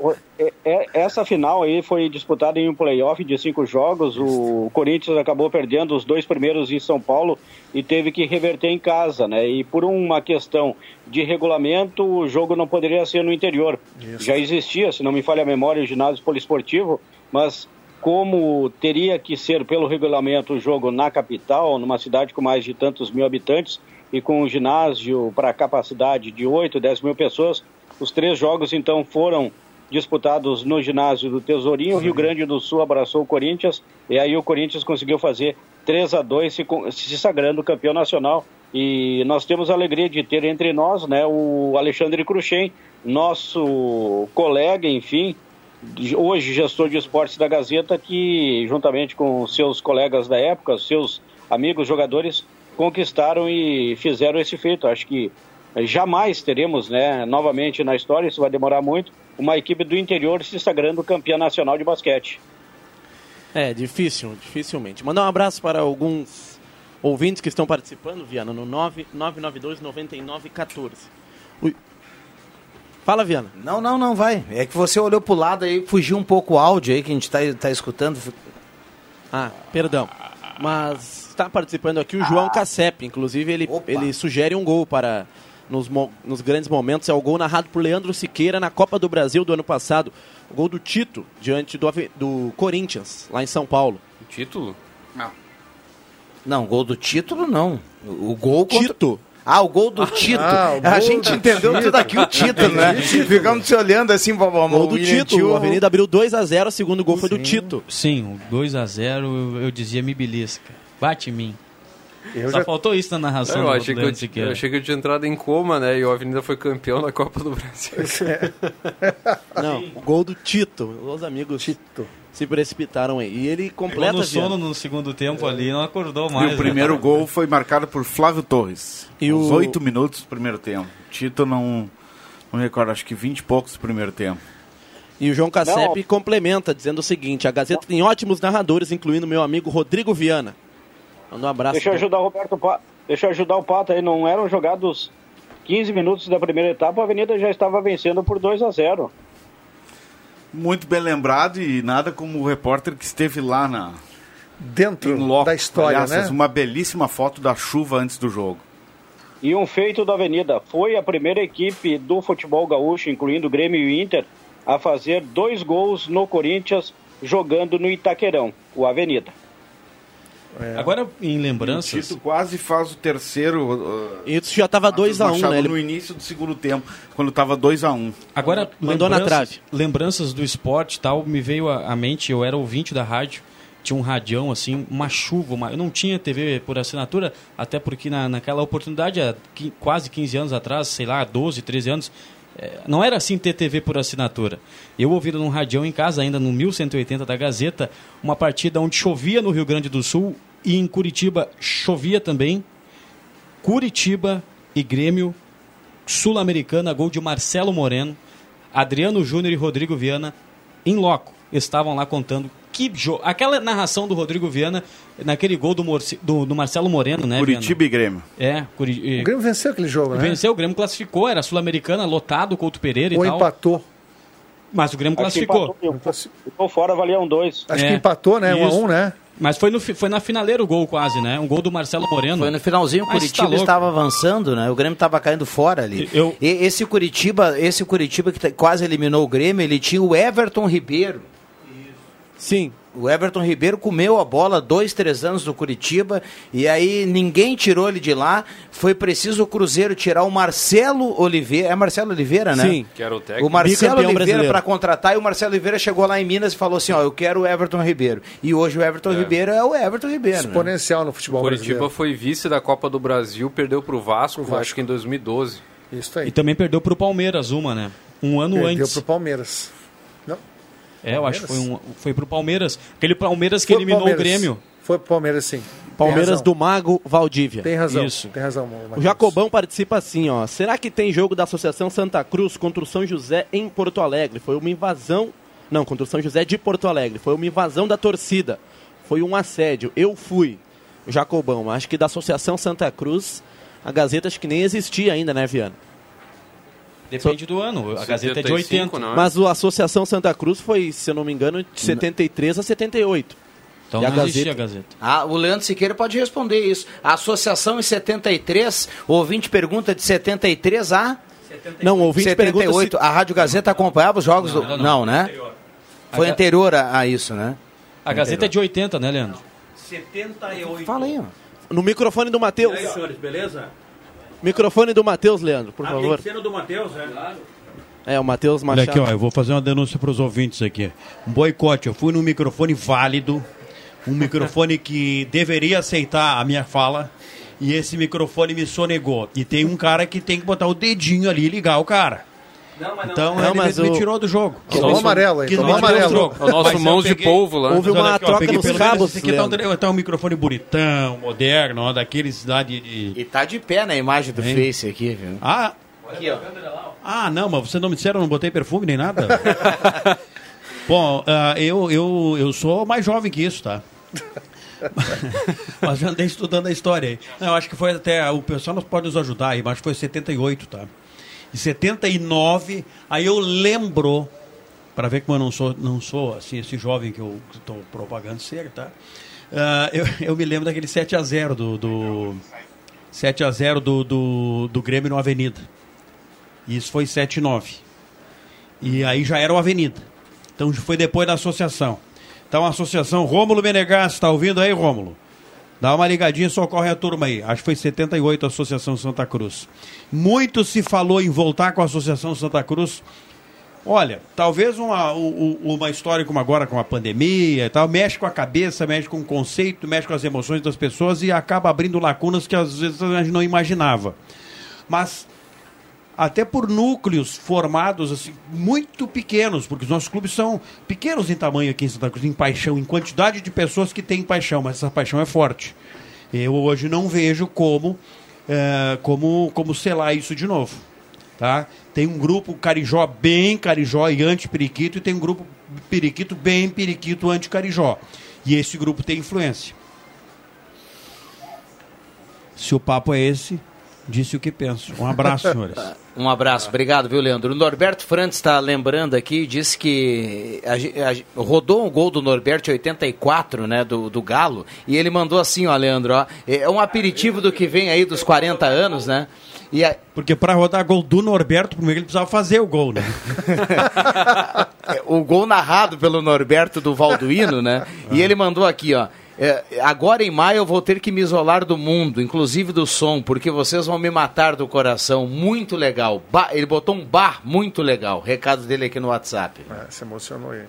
O- o- é- é- essa final aí foi disputada em um playoff de cinco jogos. O Corinthians acabou perdendo os dois primeiros em São Paulo e teve que reverter em casa, né? E por uma questão de regulamento, o jogo não poderia ser no interior. Já existia, se não me falha a memória, o ginásio poliesportivo, mas como teria que ser pelo regulamento o jogo na capital, numa cidade com mais de tantos mil habitantes e com um ginásio para capacidade de 8, 10 mil pessoas, os três jogos então foram disputados no ginásio do Tesourinho. O Rio Grande do Sul abraçou o Corinthians e aí o Corinthians conseguiu fazer 3 a 2 se, se sagrando campeão nacional. E nós temos a alegria de ter entre nós né, o Alexandre Cruxem, nosso colega, enfim, hoje gestor de esportes da Gazeta, que juntamente com seus colegas da época, seus amigos jogadores, conquistaram e fizeram esse feito. Acho que eh, jamais teremos, né, novamente na história, isso vai demorar muito, uma equipe do interior se sagrando campeã nacional de basquete. É, difícil, dificilmente. Mandar um abraço para alguns ouvintes que estão participando, Viana, no 992-9914. Ui. Fala, Viana. Não, não, não, vai. É que você olhou pro lado aí, fugiu um pouco o áudio aí que a gente tá, tá escutando. Ah, perdão. Mas está participando aqui o João Cassep. Inclusive, ele, ele sugere um gol para. Nos, nos grandes momentos, é o gol narrado por Leandro Siqueira na Copa do Brasil do ano passado. O gol do Tito, diante do, do Corinthians, lá em São Paulo. Título? Não. Não, gol do título não. O o gol contra... Tito. Ah, o gol do Tito. Ah, o a gol gente entendeu Tito. tudo aqui o título, né? [laughs] Ficamos se olhando assim, vovó. Gol do Tito. A Avenida abriu 2 a 0 o segundo gol foi do Tito. Sim, o 2x0 eu, eu dizia me belisca. Bate em mim. Eu Só já- faltou isso na narração Eu do achei, que eu, eu achei que eu tinha entrado em coma, né? E o Avenida foi campeão da Copa do Brasil. [laughs] Não, o gol do Tito. Os amigos Tito. se precipitaram aí. E ele completa no Viana. sono no segundo tempo ali, não acordou E mais. o primeiro né? gol foi marcado por Flávio Torres. E Os o- oito minutos do primeiro tempo. Tito não, não recordo, acho que 20 e poucos do primeiro tempo. E o João Cassep complementa, dizendo o seguinte: a Gazeta tem ótimos narradores, incluindo meu amigo Rodrigo Viana. Manda um abraço. Deixa eu ajudar o Roberto Pa- Deixa eu ajudar o Pato aí. Não eram jogados 15 minutos da primeira etapa, a Avenida já estava vencendo por 2 a 0 Muito bem lembrado e nada como o repórter que esteve lá na Dentro loco. da história, Aliás, né? uma belíssima foto da chuva antes do jogo. E um feito da Avenida. Foi a primeira equipe do futebol gaúcho, incluindo Grêmio e Inter, a fazer dois gols no Corinthians jogando no Itaquerão, o Avenida. Agora, em E o lembranças. Tito quase faz o terceiro. uh, Isso já tava 2 a 1 Machado né? Ele- No início do segundo tempo, quando tava 2 a 1 Agora, Mandou na lembranças- trave. Lembranças do esporte e tal, me veio à mente, eu era ouvinte da rádio, tinha um radião, assim, uma chuva, uma- eu não tinha TV por assinatura, até porque na, naquela oportunidade, há qui- quase 15 anos atrás, sei lá, 12, 13 anos, eh, não era assim ter TV por assinatura. Eu ouvi num radião em casa, ainda no 1180 da Gazeta, uma partida onde chovia no Rio Grande do Sul e em Curitiba chovia também. Curitiba e Grêmio, Sul-Americana, gol de Marcelo Moreno, Adriano Júnior e Rodrigo Viana, em loco, estavam lá contando que jogo. Aquela narração do Rodrigo Viana naquele gol do, Morci- do, do Marcelo Moreno, né, Curitiba e Grêmio. Viana? É, Curi... O Grêmio venceu aquele jogo, né? Venceu, o Grêmio classificou, era Sul-Americana, lotado, Couto Pereira Ou e tal. empatou. Mas o Grêmio Acho classificou. empatou, ficou fora, valia um dois. Acho É, que empatou, né? Um a isso. um, né? Mas foi, no, foi na finaleira o gol quase, né? Um gol do Marcelo Moreno. Foi no finalzinho, o Mas Curitiba tá estava avançando, né? O Grêmio estava caindo fora ali. Eu- E esse Curitiba, esse Curitiba que tá- quase eliminou o Grêmio, ele tinha o Everton Ribeiro. Sim. O Everton Ribeiro comeu a bola dois, três anos do Curitiba e aí ninguém tirou ele de lá. Foi preciso o Cruzeiro tirar o Marcelo Oliveira. É Marcelo Oliveira, né? Sim. Que era o técnico. O Marcelo Oliveira para contratar e o Marcelo Oliveira chegou lá em Minas e falou assim: Ó, eu quero o Everton Ribeiro. E hoje o Everton Ribeiro é o Everton Ribeiro. né? Exponencial no futebol Curitiba brasileiro. foi vice da Copa do Brasil, perdeu pro Vasco, acho que em 2012. Isso aí. E também perdeu pro Palmeiras uma, né? Um ano Perdeu antes. pro Palmeiras. É, eu acho que foi, um, foi pro Palmeiras. Aquele Palmeiras que Foi eliminou Palmeiras. o Grêmio. Foi pro Palmeiras, sim. Palmeiras do Mago Valdívia. Tem razão. Isso. Tem razão, O Matheus. Jacobão participa assim, ó. Será que tem jogo da Associação Santa Cruz contra o São José em Porto Alegre? Foi uma invasão. Não, contra o São José de Porto Alegre. Foi uma invasão da torcida. Foi um assédio. Eu fui. O Jacobão. Acho que da Associação Santa Cruz, a Gazeta acho que nem existia ainda, né, Viana? Depende do ano. A Gazeta é de 75, 80. não é? Mas o Associação Santa Cruz foi, se eu não me engano, de 73 a 78. Então E a não existia a Gazeta? Gazeta. Ah, o Leandro Siqueira pode responder isso. A associação em 73, o ouvinte pergunta de 73 a Não, o ouvinte pergunta 78. A Rádio Gazeta acompanhava os jogos do. não, Não, não. né? Foi A anterior a, a isso, né? A Gazeta é de 80, né, Leandro? 78. Fala aí, ó. se... No microfone do Matheus. E aí, senhores, beleza? Microfone do Matheus, Leandro, por Ah, tem favor. que ser no do Matheus, é? É, o Matheus Olha Machado. aqui, ó, eu vou fazer uma denúncia para os ouvintes aqui. Um boicote. Eu fui num microfone válido, um microfone [laughs] que deveria aceitar a minha fala, e esse microfone me sonegou. E tem um cara que tem que botar o dedinho ali e ligar o cara. Não, mas não. Então Não, ele mas me, me o- tirou do jogo. Tomou amarelo Que tomou não amarelo. É o nosso mãos de polvo lá. Houve uma aqui, ó, troca pelo menos cabos, Esse aqui tá um, tá um microfone bonitão, moderno, ó, daqueles lá de... de- E tá de pé na imagem do Hein? Face aqui, viu? Ah, Aqui, ó. Ah, não, mas vocês não me disseram, não botei perfume nem nada? [laughs] Bom, ah, eu, eu, eu sou mais jovem que isso, tá? [laughs] mas já andei estudando a história aí. Não, eu acho que foi até. O pessoal nos pode nos ajudar aí, mas acho que foi 78, tá? Em 79, aí eu lembro, para ver como eu não sou, não sou assim, esse jovem que eu estou propagando ser, tá? Ah, eu, eu me lembro daquele 7x0 do, do 7x0 do, do, do Grêmio no Avenida. Isso foi 7 e 9. E aí já era o Avenida. Então foi depois da associação. Então a associação Rômulo Menegas, está ouvindo aí, Rômulo? Dá uma ligadinha, socorre a turma aí. Acho que foi 78 a Associação Santa Cruz. Muito se falou em voltar com a Associação Santa Cruz. Olha, talvez uma, uma história como agora com a pandemia e tal, mexe com a cabeça, mexe com o conceito, mexe com as emoções das pessoas e acaba abrindo lacunas que às vezes a gente não imaginava. Mas até por núcleos formados assim, muito pequenos, porque os nossos clubes são pequenos em tamanho aqui em Santa Cruz, em paixão, em quantidade de pessoas que têm paixão, mas essa paixão é forte. Eu hoje não vejo como, eh, como, como selar isso de novo. Tá? Tem um grupo Carijó bem Carijó e anti-periquito, e tem um grupo periquito bem periquito anti-carijó. E esse grupo tem influência. Se o papo é esse, disse o que penso. Um abraço, [laughs] senhores. Um abraço, obrigado, viu, Leandro? O Norberto Frantes está lembrando aqui, disse que a a rodou um gol do Norberto em 84, né, do, do Galo, e ele mandou assim, ó, Leandro, ó, é um aperitivo do que vem aí dos 40 anos, né? E a- Porque para rodar gol do Norberto, primeiro ele precisava fazer o gol, né? [laughs] o gol narrado pelo Norberto do Valduíno, né? E ele mandou aqui, ó. É, agora em maio eu vou ter que me isolar do mundo, inclusive do som, porque vocês vão me matar do coração. Muito legal. Ba- ele botou um bar muito legal. Recado dele aqui no WhatsApp. É, se emocionou aí.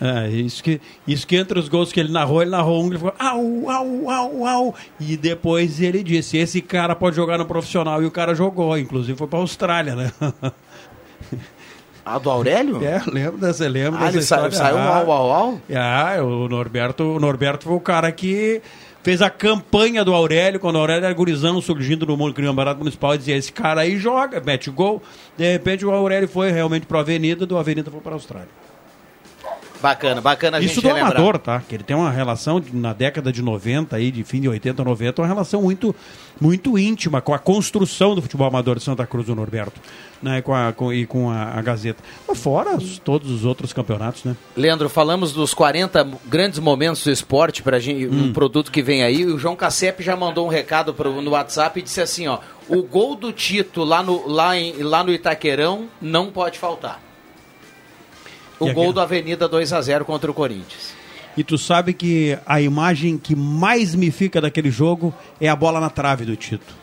É, isso que, isso que entre os gols que ele narrou, ele narrou um, ele falou au, au, au, au. E depois ele disse: esse cara pode jogar no profissional. E o cara jogou, inclusive foi pra Austrália, né? [laughs] Ah, do Aurélio? É, lembro dessa, lembro Ah, dessa ele história. saiu um Ah, au, au, au? Ah, o Norberto, o Norberto foi o cara que fez a campanha do Aurélio, quando o Aurélio era gurizão surgindo no mundo, criando barato municipal, dizia, esse cara aí joga, mete gol. De repente o Aurélio foi realmente pro Avenida, do Avenida foi para a Austrália. Bacana, bacana a Isso do relembrar. amador, tá? Que ele tem uma relação na década de 90 aí, de fim de 80, 90, uma relação muito muito íntima com a construção do futebol amador de Santa Cruz do Norberto, né, com a, com, e com a, a Gazeta. Mas Fora os- todos os outros campeonatos, né? Leandro, falamos dos 40 grandes momentos do esporte para Hum. um produto que vem aí. O João Cassep já mandou um recado pro, no WhatsApp e disse assim, ó, o gol do Tito lá no, lá, em, lá no Itaquerão não pode faltar. O E gol aquele- do Avenida 2 a 0 contra o Corinthians. E tu sabe que a imagem que mais me fica daquele jogo é a bola na trave do Tito.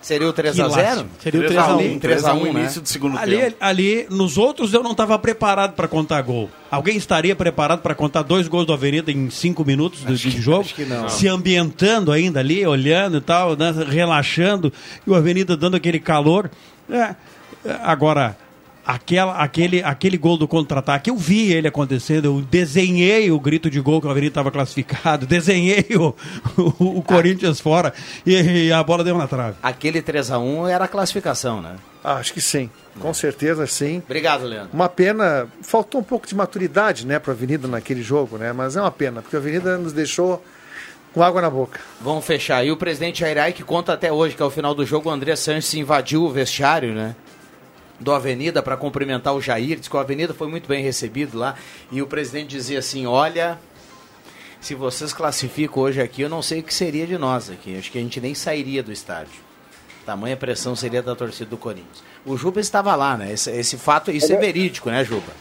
Seria o 3 Que a 0 lástima. Seria o 3 a 1, 3 a 1, né? ali, ali, nos outros eu não estava preparado para contar gol. Alguém estaria preparado para contar dois gols do Avenida em cinco minutos de, de jogo? acho que não. Se ambientando ainda ali, olhando e tal, né, relaxando, e o Avenida dando aquele calor. É, é, agora, aquela, aquele, aquele gol do contra-ataque, eu vi ele acontecendo, eu desenhei o grito de gol que o Avenida estava classificado, [laughs] desenhei o, o, o Corinthians fora e, e a bola deu na trave. Aquele 3 a 1 era a classificação, né? Ah, acho que sim. Com certeza sim. Obrigado, Leandro. Uma pena, faltou um pouco de maturidade, né, para a Avenida naquele jogo, né? Mas é uma pena, porque a Avenida nos deixou com água na boca. Vamos fechar. E o presidente Jairai que conta até hoje que ao final do jogo o André Sanches invadiu o vestiário, né? Do Avenida para cumprimentar o Jair. Diz que o Avenida foi muito bem recebido lá. E o presidente dizia assim: Olha, se vocês classificam hoje aqui, eu não sei o que seria de nós aqui. Acho que a gente nem sairia do estádio. Tamanha pressão seria da torcida do Corinthians. O Juba estava lá, né? Esse, esse fato, isso é verídico, né, Juba?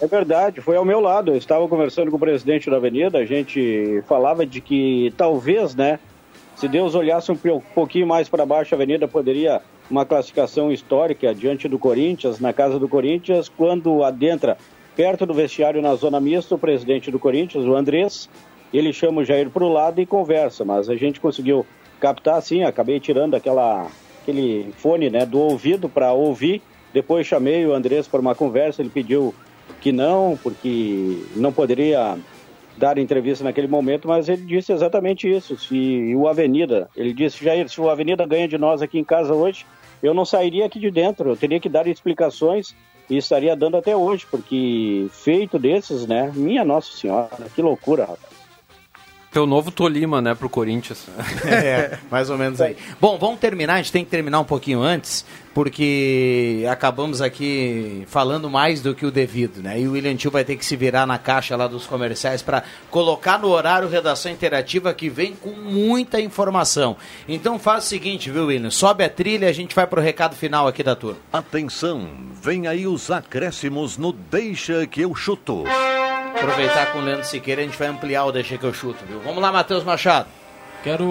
É verdade, foi ao meu lado. Eu estava conversando com o presidente da Avenida, a gente falava de que talvez, né, se Deus olhasse um po- pouquinho mais para baixo, a Avenida poderia uma classificação histórica diante do Corinthians, na casa do Corinthians, quando adentra perto do vestiário na zona mista, o presidente do Corinthians, o Andrés, ele chama o Jair para o lado e conversa, mas a gente conseguiu captar assim, acabei tirando aquela aquele fone, né, do ouvido para ouvir. Depois chamei o Andrés para uma conversa, ele pediu que não, porque não poderia dar entrevista naquele momento, mas ele disse exatamente isso. Se o Avenida, ele disse, Jair, se o Avenida ganha de nós aqui em casa hoje, eu não sairia aqui de dentro, eu teria que dar explicações e estaria dando até hoje, porque feito desses, né? Minha Nossa Senhora, que loucura, rapaz. Teu novo Tolima, né, pro Corinthians. [laughs] É, mais ou menos aí. Bom, vamos terminar, a gente tem que terminar um pouquinho antes, porque acabamos aqui falando mais do que o devido, né? E o William Tio vai ter que se virar na caixa lá dos comerciais para colocar no horário redação interativa que vem com muita informação. Então faz o seguinte, viu, William? Sobe a trilha e a gente vai pro recado final aqui da turma. Atenção, vem aí os acréscimos no Deixa que eu chuto. Aproveitar com o Leandro Siqueira, a gente vai ampliar o Deixa que eu chuto, viu? Vamos lá, Matheus Machado. Quero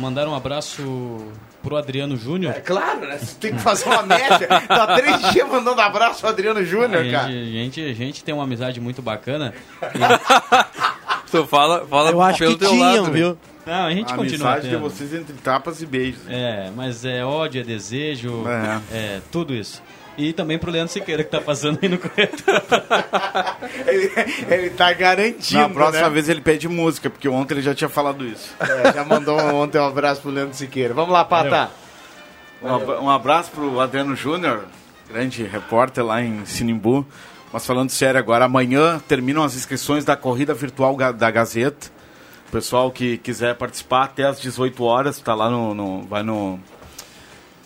mandar um abraço pro Adriano Júnior. É claro, né? Você tem que fazer uma média. Tá três dias mandando abraço pro Adriano Júnior, a cara. gente, a gente, a gente tem uma amizade muito bacana. [laughs] Tu fala, fala Eu acho pelo que teu tinham, lado, né? viu? Não, a gente a continua amizade de tendo. vocês entre tapas e beijos. É, mas é ódio, é desejo, É. é, tudo isso. E também pro Leandro Siqueira que tá passando aí no corredor. [laughs] Ele, ele tá garantindo, Na próxima né? vez ele pede música, porque ontem ele já tinha falado isso. É, já mandou ontem um abraço pro Leandro Siqueira. Vamos lá, Pata. Um abra- Um abraço pro Adriano Júnior, grande repórter lá em Sinimbu. Mas falando sério agora, amanhã terminam as inscrições da corrida virtual da Gazeta. O pessoal que quiser participar até às 18 horas, tá lá no, no- vai no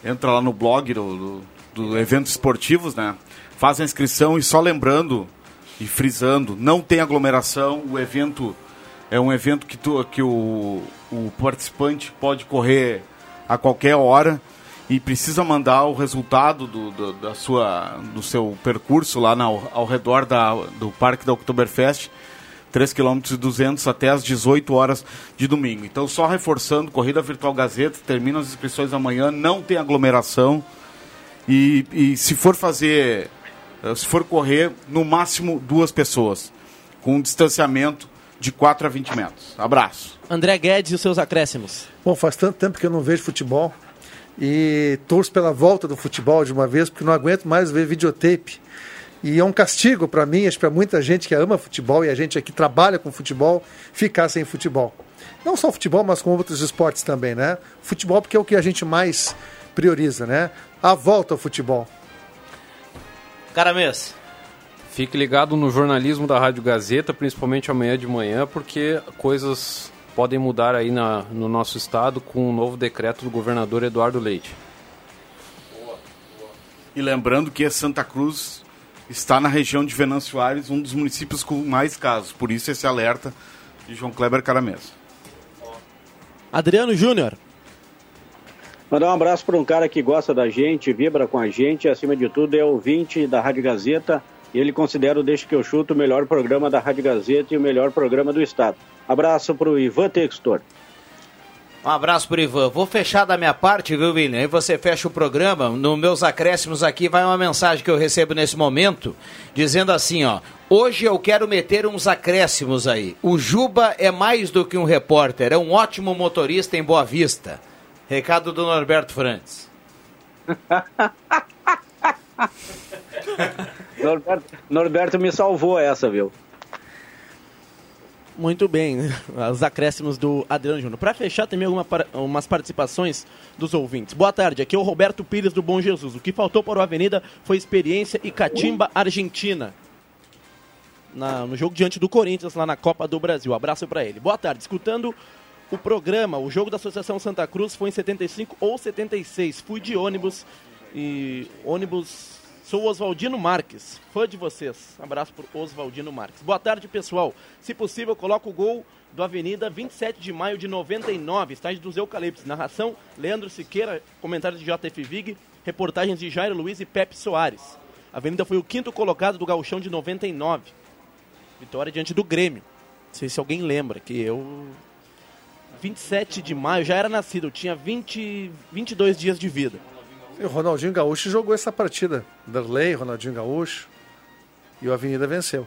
entra lá no blog do, do, do eventos esportivos, né? Faz a inscrição e só lembrando e frisando, não tem aglomeração, o evento é um evento que, tu, que o, o participante pode correr a qualquer hora e precisa mandar o resultado do, do, da sua, do seu percurso lá na, ao redor da, do Parque da Oktoberfest 3 km e 200 até às 18 horas de domingo. Então, só reforçando, Corrida Virtual Gazeta, termina as inscrições amanhã, não tem aglomeração. E, e se for fazer, eh, se for correr, no máximo duas pessoas, com um distanciamento de 4 a 20 metros. Abraço. André Guedes e os seus acréscimos. Bom, faz tanto tempo que eu não vejo futebol e torço pela volta do futebol de uma vez, porque não aguento mais ver videotape. E é um castigo para mim, acho que para muita gente que ama futebol e a gente aqui trabalha com futebol, ficar sem futebol. Não só futebol, mas com outros esportes também, né? Futebol porque é o que a gente mais prioriza, né? A volta ao futebol. Caramês. Fique ligado no jornalismo da Rádio Gazeta, principalmente amanhã de manhã, porque coisas podem mudar aí na, no nosso estado com o novo decreto do governador Eduardo Leite. E lembrando que Santa Cruz está na região de Venâncio Aires, um dos municípios com mais casos. Por isso esse alerta de João Kleber Caramês. Adriano Júnior. Mandar um abraço para um cara que gosta da gente, vibra com a gente, acima de tudo é ouvinte da Rádio Gazeta e ele considera o Deixa que eu chuto o melhor programa da Rádio Gazeta e o melhor programa do estado. Abraço para o Ivan Textor. Um abraço pro Ivan. Vou fechar da minha parte, viu, William? Aí você fecha o programa. Nos meus acréscimos aqui vai uma mensagem que eu recebo nesse momento, dizendo assim, ó. Hoje eu quero meter uns acréscimos aí. O Juba é mais do que um repórter, é um ótimo motorista em Boa Vista. Recado do Norberto Frantes. [laughs] Norberto, Norberto me salvou essa, viu? Muito bem, os acréscimos do Adriano Júnior. Para fechar, também algumas umas participações dos ouvintes. Boa tarde, aqui é o Roberto Pires do Bom Jesus. O que faltou para o Avenida foi experiência e catimba argentina. Na, no jogo diante do Corinthians, lá na Copa do Brasil. Abraço para ele. Boa tarde, escutando o programa, o jogo da Associação Santa Cruz foi em 75 ou 76. Fui de ônibus e ônibus Sou Oswaldino Marques, fã de vocês. Abraço por Oswaldino Marques. Boa tarde, pessoal. Se possível, coloca o gol do Avenida 27 de maio de 99, estádio dos Eucaliptos. Narração, Leandro Siqueira, comentários de JF Vig, reportagens de Jairo Luiz e Pepe Soares. A Avenida foi o quinto colocado do gauchão de 99. Vitória diante do Grêmio. Não sei se alguém lembra que eu... 27 de maio, já era nascido, eu tinha 20, 22 dias de vida. E o Ronaldinho Gaúcho jogou essa partida. Darley, Ronaldinho Gaúcho. E o Avenida venceu.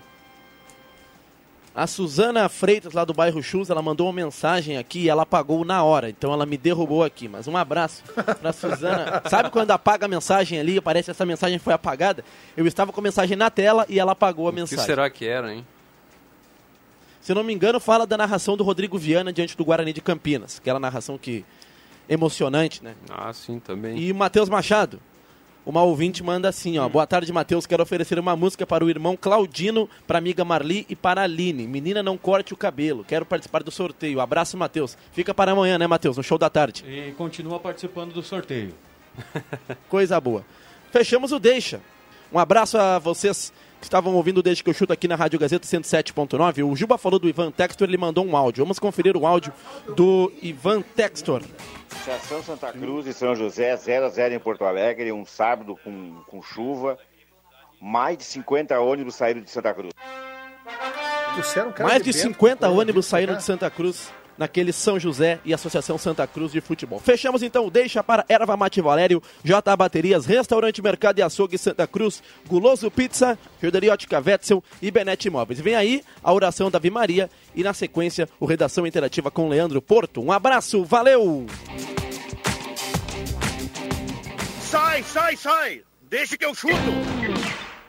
A Suzana Freitas, lá do bairro Chus, ela mandou uma mensagem aqui e ela apagou na hora. Então ela me derrubou aqui. Mas um abraço pra Suzana. [laughs] Sabe quando apaga a mensagem ali, parece que essa mensagem foi apagada? Eu estava com a mensagem na tela e ela apagou a O que mensagem. será que era, hein? Se não me engano, fala da narração do Rodrigo Viana diante do Guarani de Campinas. Aquela narração que emocionante, né? Ah, sim, também. E Matheus Machado, uma ouvinte manda assim, ó. Boa tarde, Matheus. Quero oferecer uma música para o irmão Claudino, para a amiga Marli e para a Aline. Menina, não corte o cabelo. Quero participar do sorteio. Abraço, Matheus. Fica para amanhã, né, Matheus? No show da tarde. E continua participando do sorteio. [laughs] Coisa boa. Fechamos o Deixa. Um abraço a vocês estavam ouvindo desde que eu chuto aqui na Rádio Gazeta 107.9. O Juba falou do Ivan Textor, ele mandou um áudio. Vamos conferir o áudio do Ivan Textor. Associação Santa Cruz e São José, 0 a 0 em Porto Alegre, um sábado com, com chuva. Mais de 50 ônibus saíram de Santa Cruz. Mais de dentro, 50 pô, ônibus de saíram de Santa Cruz naquele São José e Associação Santa Cruz de Futebol. Fechamos então, o deixa para Erva Mate Valério, J Baterias, Restaurante Mercado e Açougue Santa Cruz, Guloso Pizza, Jordaria Ótica Wetzel e Benete Imóveis. Vem aí a oração da Ave Maria e na sequência o Redação Interativa com Leandro Porto. Um abraço, valeu! Sai, sai, sai! Deixa que eu chuto!